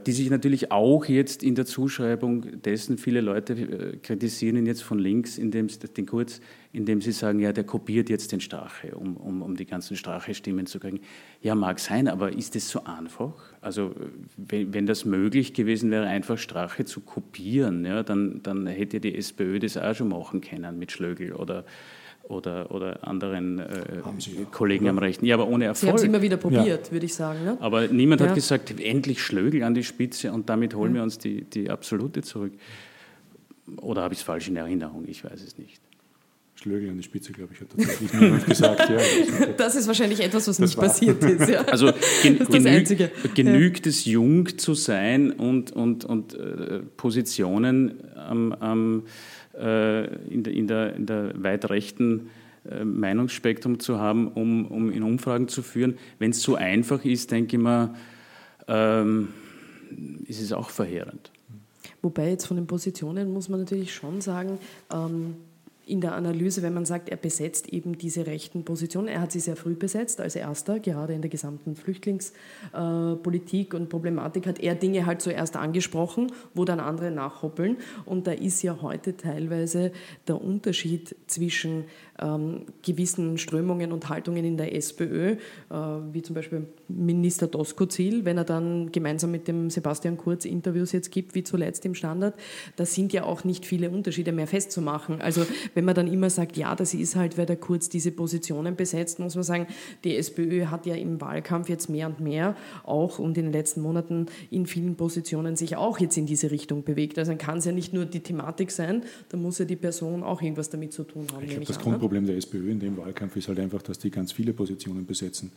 die sich natürlich auch jetzt in der Zuschreibung dessen, viele Leute äh, kritisieren ihn jetzt von links, indem den Kurz, indem sie sagen, ja, der kopiert jetzt den Strache, um, um, um die ganzen Strache-Stimmen zu kriegen. Ja, mag sein, aber ist es so einfach? Also wenn, wenn das möglich gewesen wäre, einfach Strache zu kopieren, ja, dann, dann hätte die SPÖ das auch schon machen können mit Schlögel oder oder, oder anderen äh, Kollegen am Rechten. Ja, aber ohne Erfolg. Sie haben es immer wieder probiert, ja. würde ich sagen. Ne? Aber niemand ja. hat gesagt, endlich Schlögel an die Spitze und damit holen ja. wir uns die, die absolute zurück. Oder habe ich es falsch in Erinnerung? Ich weiß es nicht. Schlögel an die Spitze, glaube ich, hat tatsächlich niemand gesagt. Ja, das ist wahrscheinlich etwas, was das nicht war. passiert ist. Ja. Also gen genüg genügt es, jung zu sein und, und, und äh, Positionen am, am äh, in, der, in, der, in der weit rechten äh, Meinungsspektrum zu haben, um, um in Umfragen zu führen. Wenn es so einfach ist, denke ich mal, ähm, ist es auch verheerend. Wobei jetzt von den Positionen muss man natürlich schon sagen, ähm, in der Analyse, wenn man sagt, er besetzt eben diese rechten Positionen. Er hat sie sehr früh besetzt, als erster, gerade in der gesamten Flüchtlingspolitik und Problematik hat er Dinge halt zuerst angesprochen, wo dann andere nachhoppeln. Und da ist ja heute teilweise der Unterschied zwischen ähm, gewissen Strömungen und Haltungen in der SPÖ, äh, wie zum Beispiel Minister Doskozil, wenn er dann gemeinsam mit dem Sebastian Kurz Interviews jetzt gibt, wie zuletzt im Standard, da sind ja auch nicht viele Unterschiede mehr festzumachen. Also wenn man dann immer sagt, ja, das ist halt, weil der Kurz diese Positionen besetzt, muss man sagen, die SPÖ hat ja im Wahlkampf jetzt mehr und mehr auch und in den letzten Monaten in vielen Positionen sich auch jetzt in diese Richtung bewegt. Also dann kann es ja nicht nur die Thematik sein, da muss ja die Person auch irgendwas damit zu tun haben. Ich glaube, das an, ne? Grundproblem der SPÖ in dem Wahlkampf ist halt einfach, dass die ganz viele Positionen besetzen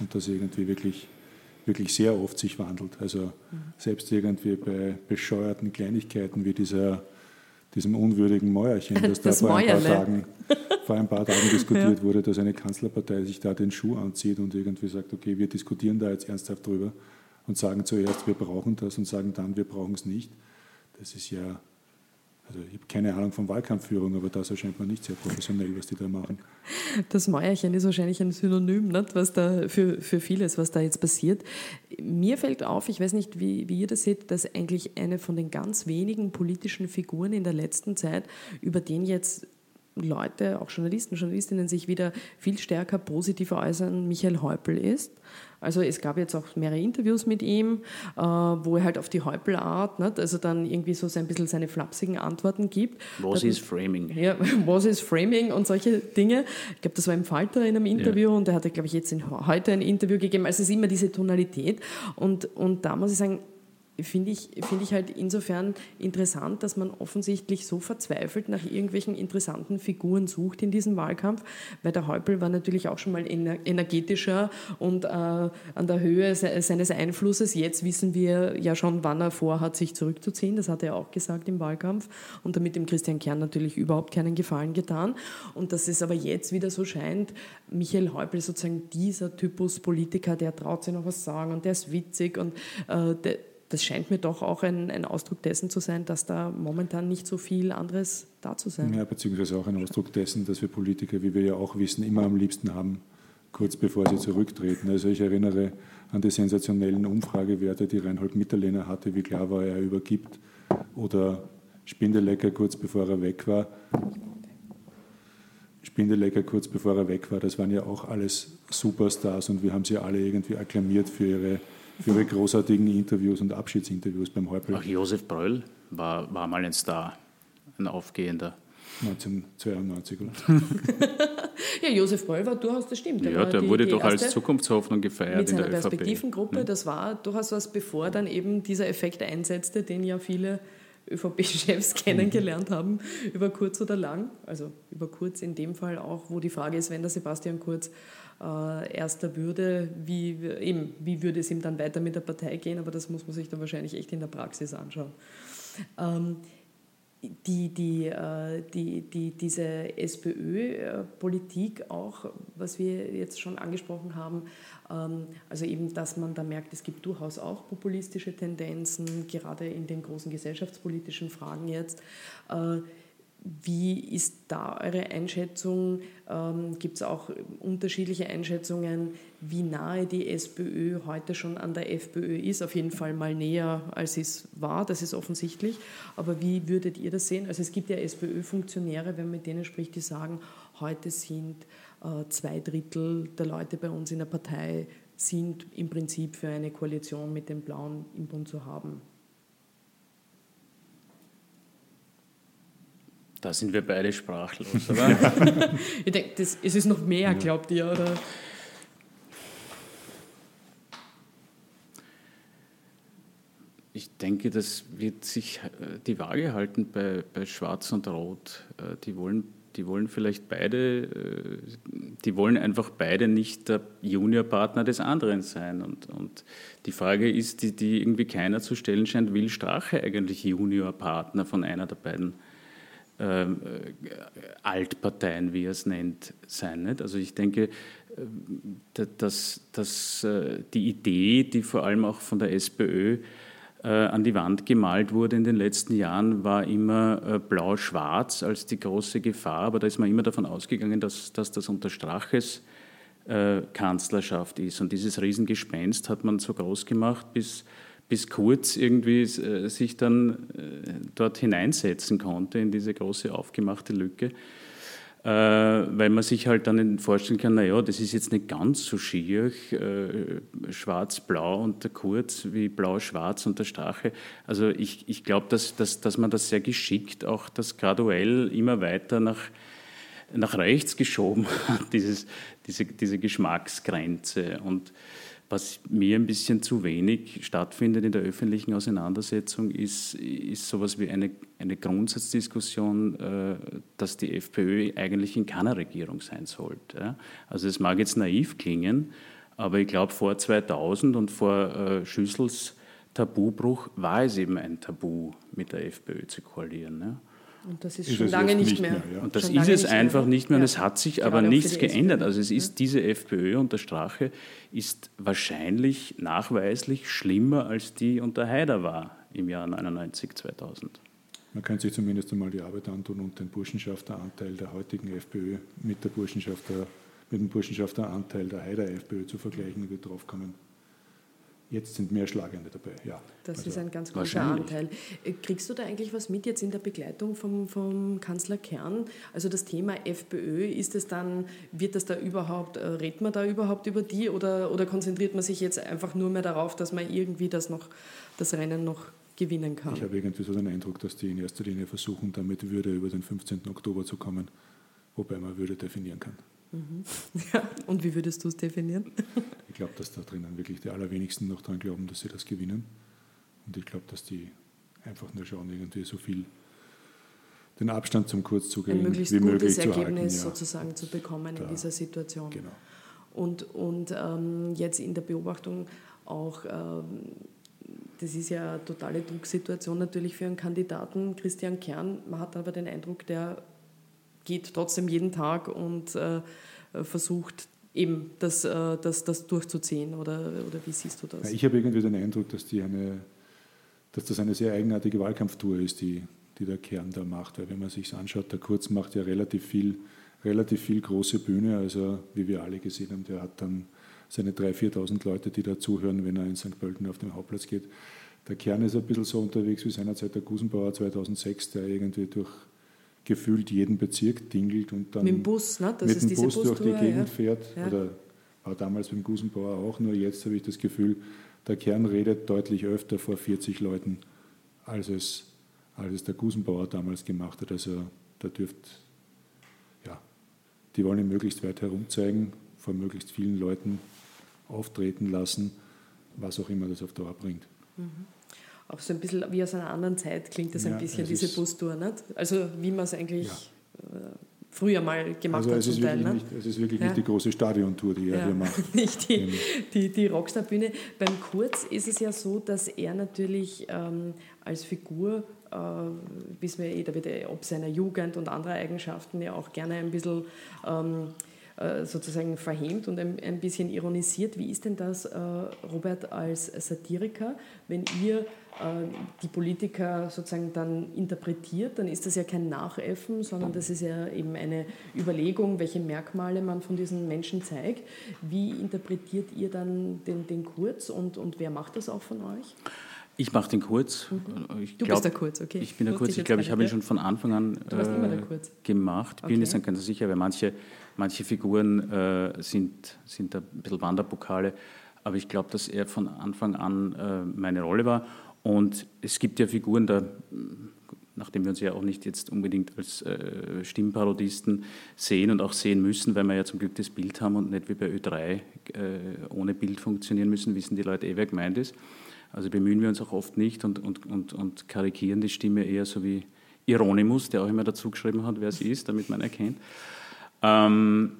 und das irgendwie wirklich wirklich sehr oft sich wandelt. Also selbst irgendwie bei bescheuerten Kleinigkeiten wie dieser diesem unwürdigen Mäuerchen, das, das da vor ein, paar Tagen, vor ein paar Tagen diskutiert ja. wurde, dass eine Kanzlerpartei sich da den Schuh anzieht und irgendwie sagt, okay, wir diskutieren da jetzt ernsthaft drüber und sagen zuerst, wir brauchen das und sagen dann, wir brauchen es nicht. Das ist ja Also ich habe keine Ahnung von Wahlkampfführung, aber das erscheint mir nicht sehr professionell, was die da machen. Das Mäuerchen ist wahrscheinlich ein Synonym nicht, was da für, für vieles, was da jetzt passiert. Mir fällt auf, ich weiß nicht, wie, wie ihr das seht, dass eigentlich eine von den ganz wenigen politischen Figuren in der letzten Zeit, über den jetzt Leute, auch Journalisten, Journalistinnen sich wieder viel stärker positiv äußern, Michael Häupl ist. Also es gab jetzt auch mehrere Interviews mit ihm, äh, wo er halt auf die Häupl-Art, nicht? also dann irgendwie so ein bisschen seine flapsigen Antworten gibt. Was ist Framing? Ja, was ist Framing und solche Dinge. Ich glaube, das war im Falter in einem Interview ja. und er hatte, glaube ich, jetzt in, heute ein Interview gegeben. Also es ist immer diese Tonalität und, und da muss ich sagen, finde ich, find ich halt insofern interessant, dass man offensichtlich so verzweifelt nach irgendwelchen interessanten Figuren sucht in diesem Wahlkampf, weil der Häupl war natürlich auch schon mal energetischer und äh, an der Höhe seines Einflusses. Jetzt wissen wir ja schon, wann er vorhat, sich zurückzuziehen. Das hat er auch gesagt im Wahlkampf und damit dem Christian Kern natürlich überhaupt keinen Gefallen getan. Und dass es aber jetzt wieder so scheint, Michael Häupl sozusagen dieser Typus Politiker, der traut sich noch was sagen und der ist witzig und äh, der, das scheint mir doch auch ein, ein, Ausdruck dessen zu sein, dass da momentan nicht so viel anderes da zu sein. Ja, beziehungsweise auch ein Ausdruck dessen, dass wir Politiker, wie wir ja auch wissen, immer am liebsten haben, kurz bevor sie zurücktreten. Also ich erinnere an die sensationellen Umfragewerte, die Reinhold Mitterlehner hatte, wie klar war, er übergibt. Oder Spindelecker kurz bevor er weg war. Spindelecker kurz bevor er weg war, das waren ja auch alles Superstars und wir haben sie alle irgendwie akklamiert für ihre für ihre großartigen Interviews und Abschiedsinterviews beim Häupl. Auch Josef Bröll war, war mal ein Star, ein aufgehender. 1992, oder? ja, Josef Bröll war durchaus, das stimmt. Der ja, der die, wurde die doch als Zukunftshoffnung gefeiert mit seiner in der Perspektivengruppe. Ja. Das war durchaus was, bevor dann eben dieser Effekt einsetzte, den ja viele ÖVP-Chefs kennengelernt haben, über kurz oder lang. Also über kurz in dem Fall auch, wo die Frage ist, wenn der Sebastian Kurz äh, erster würde, wie, eben, wie würde es ihm dann weiter mit der Partei gehen, aber das muss man sich dann wahrscheinlich echt in der Praxis anschauen. Ähm, die, die, äh, die, die, diese SPÖ-Politik auch, was wir jetzt schon angesprochen haben, ähm, also eben, dass man da merkt, es gibt durchaus auch populistische Tendenzen, gerade in den großen gesellschaftspolitischen Fragen jetzt. Äh, wie ist da eure Einschätzung? Ähm, Gibt es auch unterschiedliche Einschätzungen, wie nahe die SPÖ heute schon an der FPÖ ist? Auf jeden Fall mal näher, als es war, das ist offensichtlich. Aber wie würdet ihr das sehen? Also es gibt ja SPÖ-Funktionäre, wenn man mit denen spricht, die sagen, heute sind äh, zwei Drittel der Leute bei uns in der Partei sind im Prinzip für eine Koalition mit den Blauen im Bund zu haben. Da sind wir beide sprachlos, oder? ich denke, es ist noch mehr, glaubt ihr, oder? Ich denke, das wird sich äh, die Waage halten bei, bei Schwarz und Rot. Äh, die wollen, die wollen vielleicht beide, äh, die wollen einfach beide nicht der Juniorpartner des anderen sein. Und, und die Frage ist, die, die irgendwie keiner zu stellen scheint, will Strache eigentlich Juniorpartner von einer der beiden? Ähm, äh, Altparteien, wie er es nennt, sein. Nicht? Also ich denke, äh, dass, dass äh, die Idee, die vor allem auch von der SPÖ an die Wand gemalt wurde in den letzten Jahren, war immer blau-schwarz als die große Gefahr, aber da ist man immer davon ausgegangen, dass, dass das unter Straches Kanzlerschaft ist. Und dieses Riesengespenst hat man so groß gemacht, bis bis Kurz irgendwie äh, sich dann äh, dort hineinsetzen konnte in diese große aufgemachte Lücke, äh, weil man sich halt dann vorstellen kann, naja, das ist jetzt nicht ganz so schier, schwarz-blau und der Kurz wie blau-schwarz und der Strache. Also ich, ich glaube, dass, dass, dass man das sehr geschickt, auch das graduell immer weiter nach, nach rechts geschoben hat, dieses, diese, diese Geschmacksgrenze und was mir ein bisschen zu wenig stattfindet in der öffentlichen Auseinandersetzung, ist, ist sowas wie eine, eine Grundsatzdiskussion, äh, dass die FPÖ eigentlich in keiner Regierung sein sollte. Also es mag jetzt naiv klingen, aber ich glaube, vor 2000 und vor äh, Schüssels Tabubruch war es eben ein Tabu, mit der FPÖ zu koalieren. Und das ist, ist schon lange nicht mehr. mehr ja. Und das schon ist es einfach mehr. nicht mehr und es hat sich Gerade aber nichts geändert. Also es ist diese FPÖ unter Strache ist wahrscheinlich nachweislich schlimmer als die unter Haider war im Jahr 99, 2000. Man könnte sich zumindest einmal die Arbeit antun und den Burschenschafteranteil der heutigen FPÖ mit, der Burschenschafter, mit dem Burschenschafteranteil der Heider FPÖ zu vergleichen und wird drauf kommen. Jetzt sind mehr Schlagende dabei, ja. Das also ist ein ganz großer Anteil. Äh, kriegst du da eigentlich was mit jetzt in der Begleitung vom, vom Kanzler Kern? Also das Thema FPÖ, ist es dann, wird das da überhaupt, äh, redet man da überhaupt über die oder, oder konzentriert man sich jetzt einfach nur mehr darauf, dass man irgendwie das noch, das Rennen noch gewinnen kann? Ich habe irgendwie so den Eindruck, dass die in erster Linie versuchen, damit Würde über den 15. Oktober zu kommen, wobei man Würde definieren kann. Mhm. Ja, und wie würdest du es definieren? Ich glaube, dass da drinnen wirklich die allerwenigsten noch daran glauben, dass sie das gewinnen. Und ich glaube, dass die einfach nur schauen, irgendwie so viel den Abstand zum Kurzzug ein möglichst wie gutes Ergebnis ja. sozusagen zu bekommen da, in dieser Situation. Genau. Und, und ähm, jetzt in der Beobachtung auch, ähm, das ist ja eine totale Drucksituation natürlich für einen Kandidaten, Christian Kern. Man hat aber den Eindruck, der geht trotzdem jeden Tag und äh, versucht eben das, äh, das, das durchzuziehen. Oder, oder wie siehst du das? Ich habe irgendwie den Eindruck, dass, die eine, dass das eine sehr eigenartige Wahlkampftour ist, die, die der Kern da macht. Weil wenn man sich anschaut, der Kurz macht ja relativ viel, relativ viel große Bühne. Also wie wir alle gesehen haben, der hat dann seine 3.000, 4.000 Leute, die da zuhören, wenn er in St. Pölten auf den Hauptplatz geht. Der Kern ist ein bisschen so unterwegs wie seinerzeit der Gusenbauer 2006, der irgendwie durch gefühlt jeden Bezirk dingelt und dann mit dem Bus, ne? mit dem Bus durch die Gegend ja. fährt. Ja. Oder war damals beim Gusenbauer auch, nur jetzt habe ich das Gefühl, der Kern redet deutlich öfter vor 40 Leuten, als es, als es der Gusenbauer damals gemacht hat. Also da dürft, ja, die wollen ihn möglichst weit herumzeigen, vor möglichst vielen Leuten auftreten lassen, was auch immer das auf Dauer bringt. Mhm auch so ein bisschen wie aus einer anderen Zeit klingt das ja, ein bisschen, diese Bustour. Nicht? Also wie man es eigentlich ja. Äh, früher mal gemacht also hat. Zum Teil, nicht, es ist wirklich ja. nicht die große Stadiontour, die er hier macht. Nicht die, die, die Rockstar-Bühne. Beim Kurz ist es ja so, dass er natürlich ähm, als Figur, äh, wissen wir eh, da wird er ob seiner Jugend und anderer Eigenschaften ja auch gerne ein bisschen ähm, äh, sozusagen verhämt und ein, ein, bisschen ironisiert. Wie ist denn das, äh, Robert, als Satiriker, wenn ihr äh, die Politiker sozusagen dann interpretiert, dann ist das ja kein Nachäffen, sondern das ist ja eben eine Überlegung, welche Merkmale man von diesen Menschen zeigt. Wie interpretiert ihr dann den, den Kurz und, und wer macht das auch von euch? Ich mache den Kurz. Mhm. Ich du glaub, bist der Kurz, okay. Ich bin der Kurz. Ich glaube, ich habe ihn schon von Anfang an äh, gemacht. Ich bin okay. jetzt ganz sicher, weil manche Manche Figuren äh, sind, sind ein bisschen Wanderpokale, aber ich glaube, dass er von Anfang an äh, meine Rolle war. Und es gibt ja Figuren, da, nachdem wir uns ja auch nicht jetzt unbedingt als äh, Stimmparodisten sehen und auch sehen müssen, weil wir ja zum Glück das Bild haben und nicht wie bei Ö3 äh, ohne Bild funktionieren müssen, wissen die Leute eh, wer gemeint ist. Also bemühen wir uns auch oft nicht und, und, und, und karikieren die Stimme eher so wie Ironimus, der auch immer dazu geschrieben hat, wer sie ist, damit man erkennt. Ähm,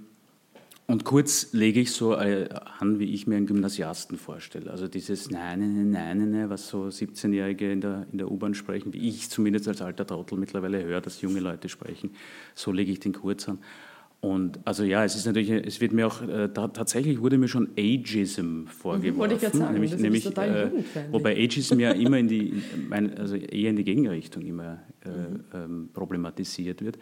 und kurz lege ich so äh, an, wie ich mir einen Gymnasiasten vorstelle. Also dieses Nein, nein, nein, nein, was so 17-Jährige in der, in der U-Bahn sprechen, wie ich zumindest als alter Trottel mittlerweile höre, dass junge Leute sprechen. So lege ich den kurz an. Und also ja, es ist natürlich, es wird mir auch, äh, da, tatsächlich wurde mir schon Ageism vorgeworfen. Wollte ich sagen, nämlich, das nämlich, total äh, Wobei Ageism ja immer in die, mein, also eher in die Gegenrichtung immer äh, mhm. ähm, problematisiert wird.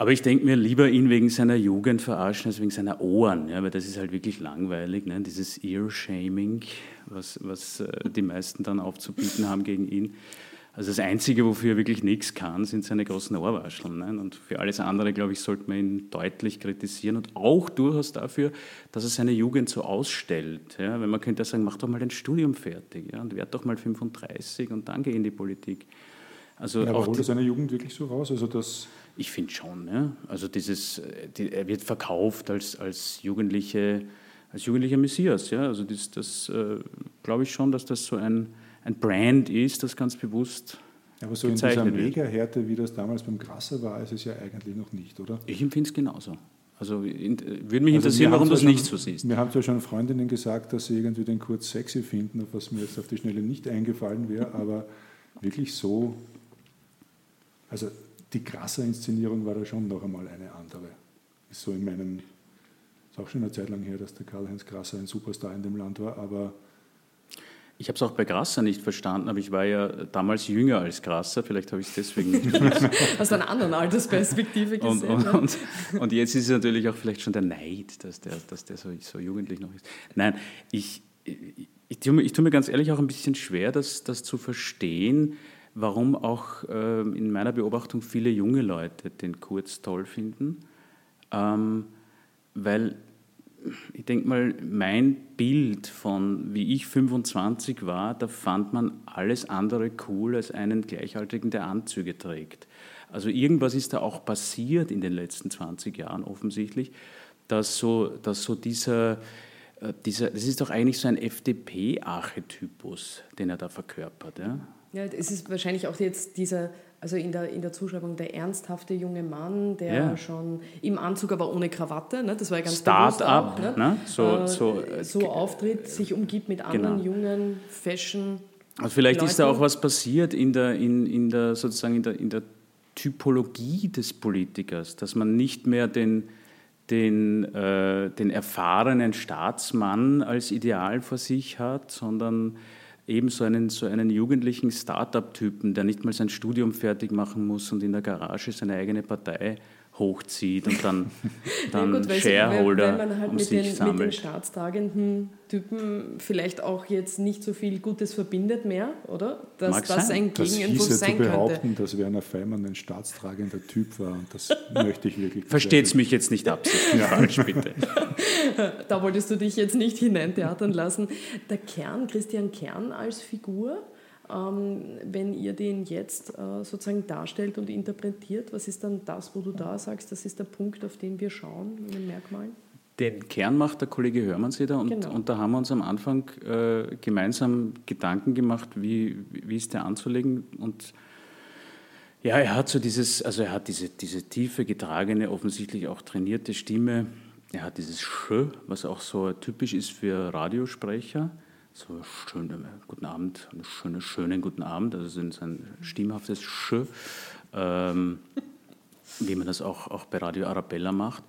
Aber ich denke mir lieber ihn wegen seiner Jugend verarschen als wegen seiner Ohren, ja, weil das ist halt wirklich langweilig, ne? dieses Ear-Shaming, was, was äh, die meisten dann aufzubieten haben gegen ihn. Also das Einzige, wofür er wirklich nichts kann, sind seine großen Ohrwascheln. Ne? Und für alles andere, glaube ich, sollte man ihn deutlich kritisieren und auch durchaus dafür, dass er seine Jugend so ausstellt. Ja? Weil man könnte ja sagen, mach doch mal dein Studium fertig ja? und werd doch mal 35 und dann geh in die Politik. Also ja, aber holt er seine Jugend wirklich so raus? Also das ich finde schon. Ja. Also dieses, die, er wird verkauft als, als, Jugendliche, als jugendlicher Messias. Ja. Also das, das äh, glaube ich schon, dass das so ein, ein Brand ist, das ganz bewusst aber so in dieser Mega-Härte, wie das damals beim Grasser war, ist es ja eigentlich noch nicht, oder? Ich empfinde es genauso. Also in, würde mich also interessieren, warum du es nicht so siehst. Mir haben zwar schon Freundinnen gesagt, dass sie irgendwie den Kurz sexy finden, was mir jetzt auf die Schnelle nicht eingefallen wäre, aber wirklich so, also die krasse Inszenierung war da schon noch einmal eine andere. Ist so in meinem, ist auch schon eine Zeit lang her, dass der Karl-Heinz Grasser ein Superstar in dem Land war, aber Ich habe es auch bei Grasser nicht verstanden, aber ich war ja damals jünger als Grasser, vielleicht habe ich es deswegen nicht Aus einer anderen Altersperspektive gesehen. Und, und, und, und, jetzt ist es natürlich auch vielleicht schon der Neid, dass der, dass der so, so jugendlich noch ist. Nein, ich, ich, ich, tue mir, ich tue mir ganz ehrlich auch ein bisschen schwer, das, das zu verstehen, warum auch äh, in meiner Beobachtung viele junge Leute den Kurz toll finden. Ähm, weil ich denke mal, mein Bild von wie ich 25 war, da fand man alles andere cool als einen Gleichaltrigen, der Anzüge trägt. Also irgendwas ist da auch passiert in den letzten 20 Jahren offensichtlich, dass so, dass so dieser, äh, dieser, das ist doch eigentlich so ein FDP-Archetypus, den er da verkörpert. Ja? Ja, es ist wahrscheinlich auch jetzt dieser also in der, in der Zuschreibung der ernsthafte junge Mann, der ja. schon im Anzug, aber ohne Krawatte, ne? das war ja ganz Start-up, ne? ne? So, äh, so, so auftritt, sich umgibt mit anderen genau. jungen Fashion. Also vielleicht Leuten. ist da auch was passiert in der, in, in der, sozusagen in der, in der Typologie des Politikers, dass man nicht mehr den, den, äh, den erfahrenen Staatsmann als Ideal vor sich hat, sondern eben so einen, so einen jugendlichen Start-up-Typen, der nicht mal sein Studium fertig machen muss und in der Garage seine eigene Partei hochzieht und dann, dann ja, gut, Shareholder wenn, wenn man halt um mit sich den, sammelt. Mit den staatstragenden Typen vielleicht auch jetzt nicht so viel Gutes verbindet mehr, oder? Dass Mag das sein. ein Gegenentwurf sein könnte. behaupten, dass Werner Feimann ein staatstragender Typ war und das möchte ich wirklich Versteht es mich jetzt nicht absichtlich falsch, bitte. da wolltest du dich jetzt nicht hineintheatern lassen. Der Kern, Christian Kern als Figur, wenn ihr den jetzt äh, sozusagen darstellt und interpretiert, was ist dann das, wo du da sagst, das ist der Punkt, auf den wir schauen in den Merkmalen? Den Kern macht der Kollege Hörmannseder und, genau. und da haben wir uns am Anfang äh, gemeinsam Gedanken gemacht, wie, wie ist der anzulegen und ja, er hat so dieses, also er hat diese, diese tiefe, getragene, offensichtlich auch trainierte Stimme. Er hat dieses Sch, was auch so typisch ist für Radiosprecher so schön, guten Abend, einen schönen, schönen guten Abend, also ein stimmhaftes Sch, ähm, wie man das auch, auch bei Radio Arabella macht.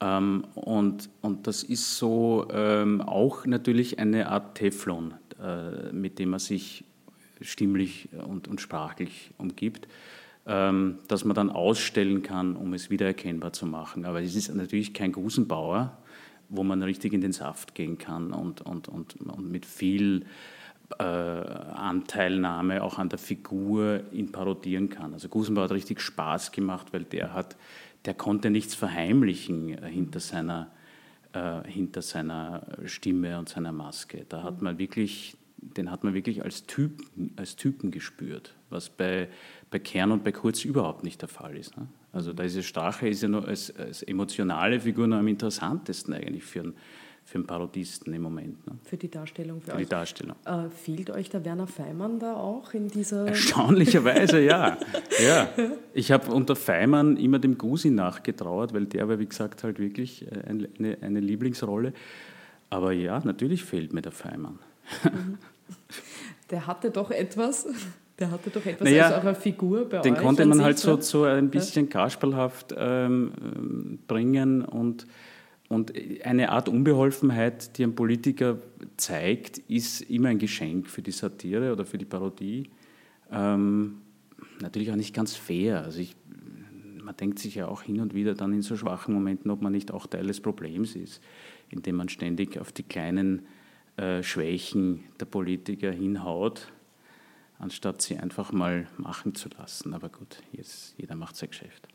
Ähm, und, und das ist so ähm, auch natürlich eine Art Teflon, äh, mit dem man sich stimmlich und, und sprachlich umgibt, ähm, dass man dann ausstellen kann, um es wiedererkennbar zu machen. Aber es ist natürlich kein Gusenbauer, wo man richtig in den Saft gehen kann und, und, und, und mit viel äh, Anteilnahme auch an der Figur ihn parodieren kann. Also Gusenbauer hat richtig Spaß gemacht, weil der hat, der konnte nichts verheimlichen äh, hinter seiner, äh, hinter seiner Stimme und seiner Maske. Da hat man wirklich, den hat man wirklich als Typen, als Typen gespürt, was bei, bei Kern und bei Kurz überhaupt nicht der Fall ist. Ne? Also da ist ja Strache ist ja nur als, als, emotionale Figur noch am interessantesten eigentlich für einen, für einen Parodisten im Moment. Ne? Für die Darstellung. Für, für die Darstellung. Äh, fehlt euch der Werner Feimann da auch in dieser... Erstaunlicherweise, ja. ja. Ich habe unter Feimann immer dem Gusi nachgetrauert, weil der war, wie gesagt, halt wirklich äh, eine, eine Lieblingsrolle. Aber ja, natürlich fehlt mir der Feimann. Mhm. Der hatte doch etwas, der hatte doch etwas naja, auch eine Figur bei den euch. Den konnte man halt so, so ein bisschen kasperlhaft ähm, bringen und, und eine Art Unbeholfenheit, die ein Politiker zeigt, ist immer ein Geschenk für die Satire oder für die Parodie. Ähm, natürlich auch nicht ganz fair. Also ich, man denkt sich ja auch hin und wieder dann in so schwachen Momenten, ob man nicht auch Teil des Problems ist, indem man ständig auf die kleinen äh, Schwächen der Politiker hinhaut anstatt sie einfach mal machen zu lassen. Aber gut, jetzt, jeder macht sein Geschäft.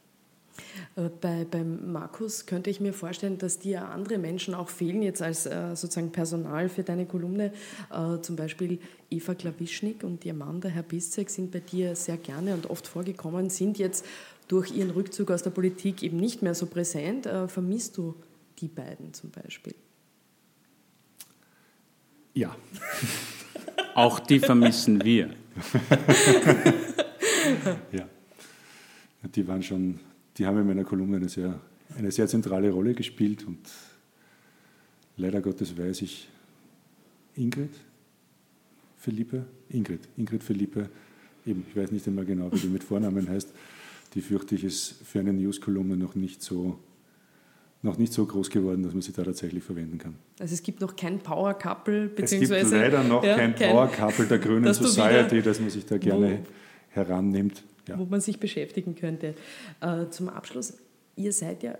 Äh, bei, beim Markus könnte ich mir vorstellen, dass dir andere Menschen auch fehlen, jetzt als äh, sozusagen Personal für deine Kolumne. Äh, zum Beispiel Eva Klawischnik und ihr Mann, der Herr Biszek, sind bei dir sehr gerne und oft vorgekommen, sind jetzt durch ihren Rückzug aus der Politik eben nicht mehr so präsent. Äh, vermisst du die beiden zum Beispiel? Ja. Auch die vermissen wir. Ja. Die waren schon, die haben in meiner Kolumne eine sehr, eine sehr zentrale Rolle gespielt und leider Gottes weiß ich, Ingrid Philippe, Ingrid, Ingrid Philippe, eben, ich weiß nicht einmal genau, wie die mit Vornamen heißt, die fürchte ich ist für eine News-Kolumne noch nicht so noch nicht so groß geworden, dass man sie da tatsächlich verwenden kann. Also es gibt noch kein Power Couple, beziehungsweise... Es gibt leider noch ja, kein, kein Power Couple der Grünen Society, das man sich da gerne wo, herannimmt. Ja. Wo man sich beschäftigen könnte. Äh, zum Abschluss, ihr seid ja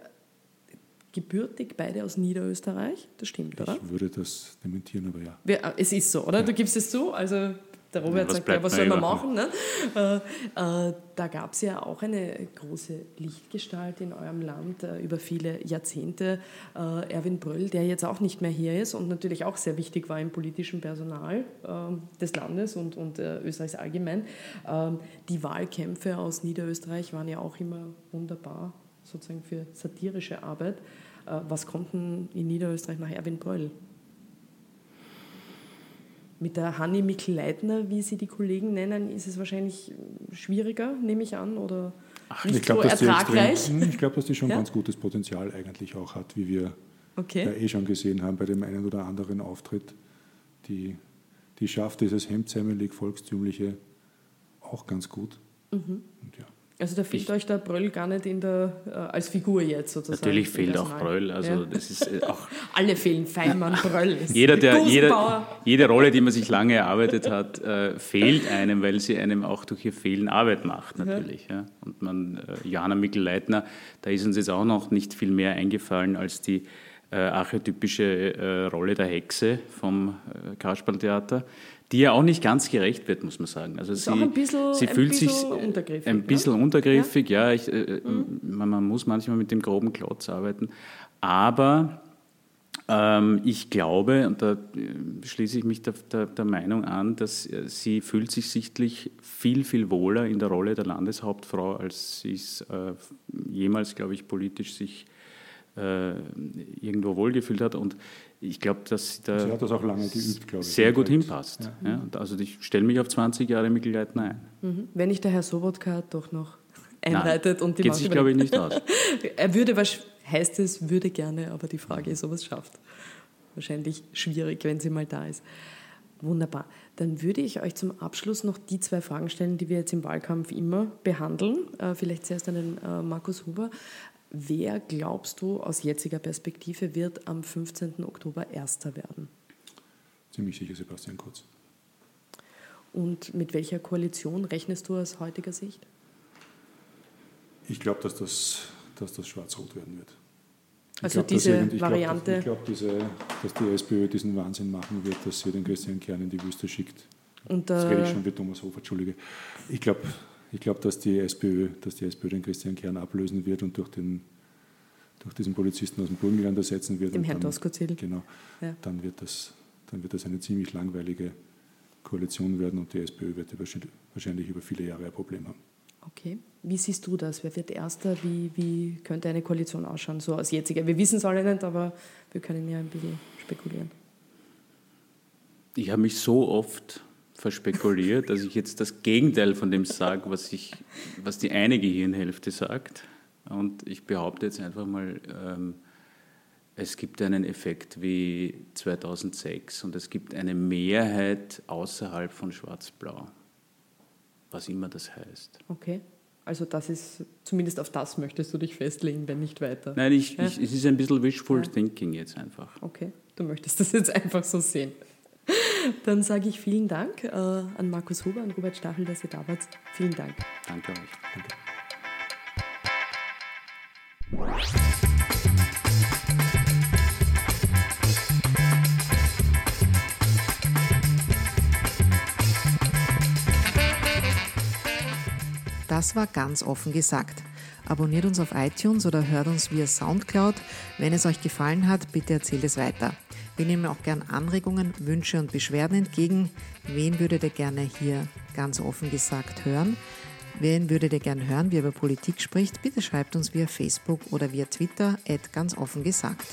gebürtig beide aus Niederösterreich, das stimmt, oder? Ich würde das dementieren, aber ja. Äh, es ist so, oder? Ja. Du gibst es zu, also der Robert ja, sagt, ja, was soll man machen? Ne? Äh, äh, da gab es ja auch eine große Lichtgestalt in eurem Land äh, über viele Jahrzehnte, äh, Erwin Bröll, der jetzt auch nicht mehr hier ist und natürlich auch sehr wichtig war im politischen Personal äh, des Landes und, und äh, Österreichs allgemein. Ähm, die Wahlkämpfe aus Niederösterreich waren ja auch immer wunderbar, sozusagen für satirische Arbeit. was kommt denn in Niederösterreich nach Erwin Bröll? Mit der Hanni Mikl-Leitner, wie sie die Kollegen nennen, ist es wahrscheinlich schwieriger, nehme ich an, oder Ach, nicht ich glaub, so ertragreich? Extrem, hm, ich glaube, dass die schon ja? ganz gutes Potenzial eigentlich auch hat, wie wir okay. ja eh schon gesehen haben bei dem einen oder anderen Auftritt. Die, die schafft dieses hemdsärmelig volkstümliche auch ganz gut. Mhm. Und ja. Also da fehlt ich, euch der Bröll gar nicht in der, äh, als Figur jetzt sozusagen. Natürlich fehlt auch Bröll. Also ja. das ist äh, auch Alle fehlen, Feinmann, Bröll. jeder, der, jeder, jede Rolle, die man sich lange erarbeitet hat, äh, fehlt einem, weil sie einem auch durch ihr Fehlen Arbeit macht natürlich. Ja. ja. Und man, äh, Johanna Mikl-Leitner, da ist uns jetzt auch noch nicht viel mehr eingefallen als die äh, archetypische äh, Rolle der Hexe vom äh, Kasperltheater die ja auch nicht ganz gerecht wird, muss man sagen. Also sie, ein bisschen, sie fühlt sich untergriffig, ein bisschen ne? untergriffig, ja. ja ich, äh, mhm. man, muss manchmal mit dem groben Klotz arbeiten, aber ähm, ich glaube, und da äh, schließe ich mich der, der, der, Meinung an, dass äh, sie fühlt sich sichtlich viel, viel wohler in der Rolle der Landeshauptfrau, als sie es äh, jemals, glaube ich, politisch sich äh, irgendwo wohlgefühlt hat. Und ich glaube, dass sie da sie hat das auch lange geübt, glaube ich. sehr gut hinpasst. Ja. Ja, also ich stelle mich auf 20 Jahre Mittelleiten ein. Mhm. Wenn nicht der Herr Sobotka doch noch einleitet Nein, und die geht sich, glaube ich, nicht aus. er würde, was heißt es, würde gerne, aber die Frage ist, ob er es schafft. Wahrscheinlich schwierig, wenn sie mal da ist. Wunderbar. Dann würde ich euch zum Abschluss noch die zwei Fragen stellen, die wir jetzt im Wahlkampf immer behandeln. Äh, vielleicht zuerst an den äh, Markus Huber. Wer glaubst du aus jetziger Perspektive wird am 15. Oktober Erster werden? Ziemlich sicher Sebastian Kurz. Und mit welcher Koalition rechnest du aus heutiger Sicht? Ich glaube, dass das, dass das schwarz-rot werden wird. Ich also glaub, diese ich Variante. Glaub, ich glaube, dass die SPÖ diesen Wahnsinn machen wird, dass sie den Christian Kern in die Wüste schickt. Und, äh, das rede ich schon wie Thomas Hofer, Entschuldige. Ich glaube, ich glaube, dass die SPÖ, dass die SPÖ den Christian Kern ablösen wird und durch, den, durch diesen Polizisten aus dem Burgenland ersetzen wird. Dem Herrn Doskozil. Genau. Ja. Dann, wird das, dann wird das eine ziemlich langweilige Koalition werden und die SPÖ wird wahrscheinlich über viele Jahre ein Problem haben. Okay. Wie siehst du das? Wer wird Erster? Wie, wie könnte eine Koalition ausschauen, so als jetziger? Wir wissen es alle nicht, aber wir können ja ein bisschen spekulieren. Ich habe mich so oft verspekuliert, dass ich jetzt das Gegenteil von dem sage, was, was die eine Gehirnhälfte sagt. Und ich behaupte jetzt einfach mal, ähm, es gibt einen Effekt wie 2006 und es gibt eine Mehrheit außerhalb von Schwarz-Blau, was immer das heißt. Okay. Also das ist, zumindest auf das möchtest du dich festlegen, wenn nicht weiter. Nein, ich, ja. ich, es ist ein bisschen wishful ja. thinking jetzt einfach. Okay, du möchtest das jetzt einfach so sehen. Dann sage ich vielen Dank äh, an Markus Huber, und Robert Stachel, dass ihr da wart. Vielen Dank. Danke euch. Danke. Das war ganz offen gesagt. Abonniert uns auf iTunes oder hört uns via Soundcloud. Wenn es euch gefallen hat, bitte erzählt es weiter. Wir nehmen auch gern Anregungen, Wünsche und Beschwerden entgegen. Wen würdet ihr gerne hier ganz offen gesagt hören? Wen würdet ihr gerne hören, wie er über Politik spricht? Bitte schreibt uns via Facebook oder via Twitter, ganz offen gesagt.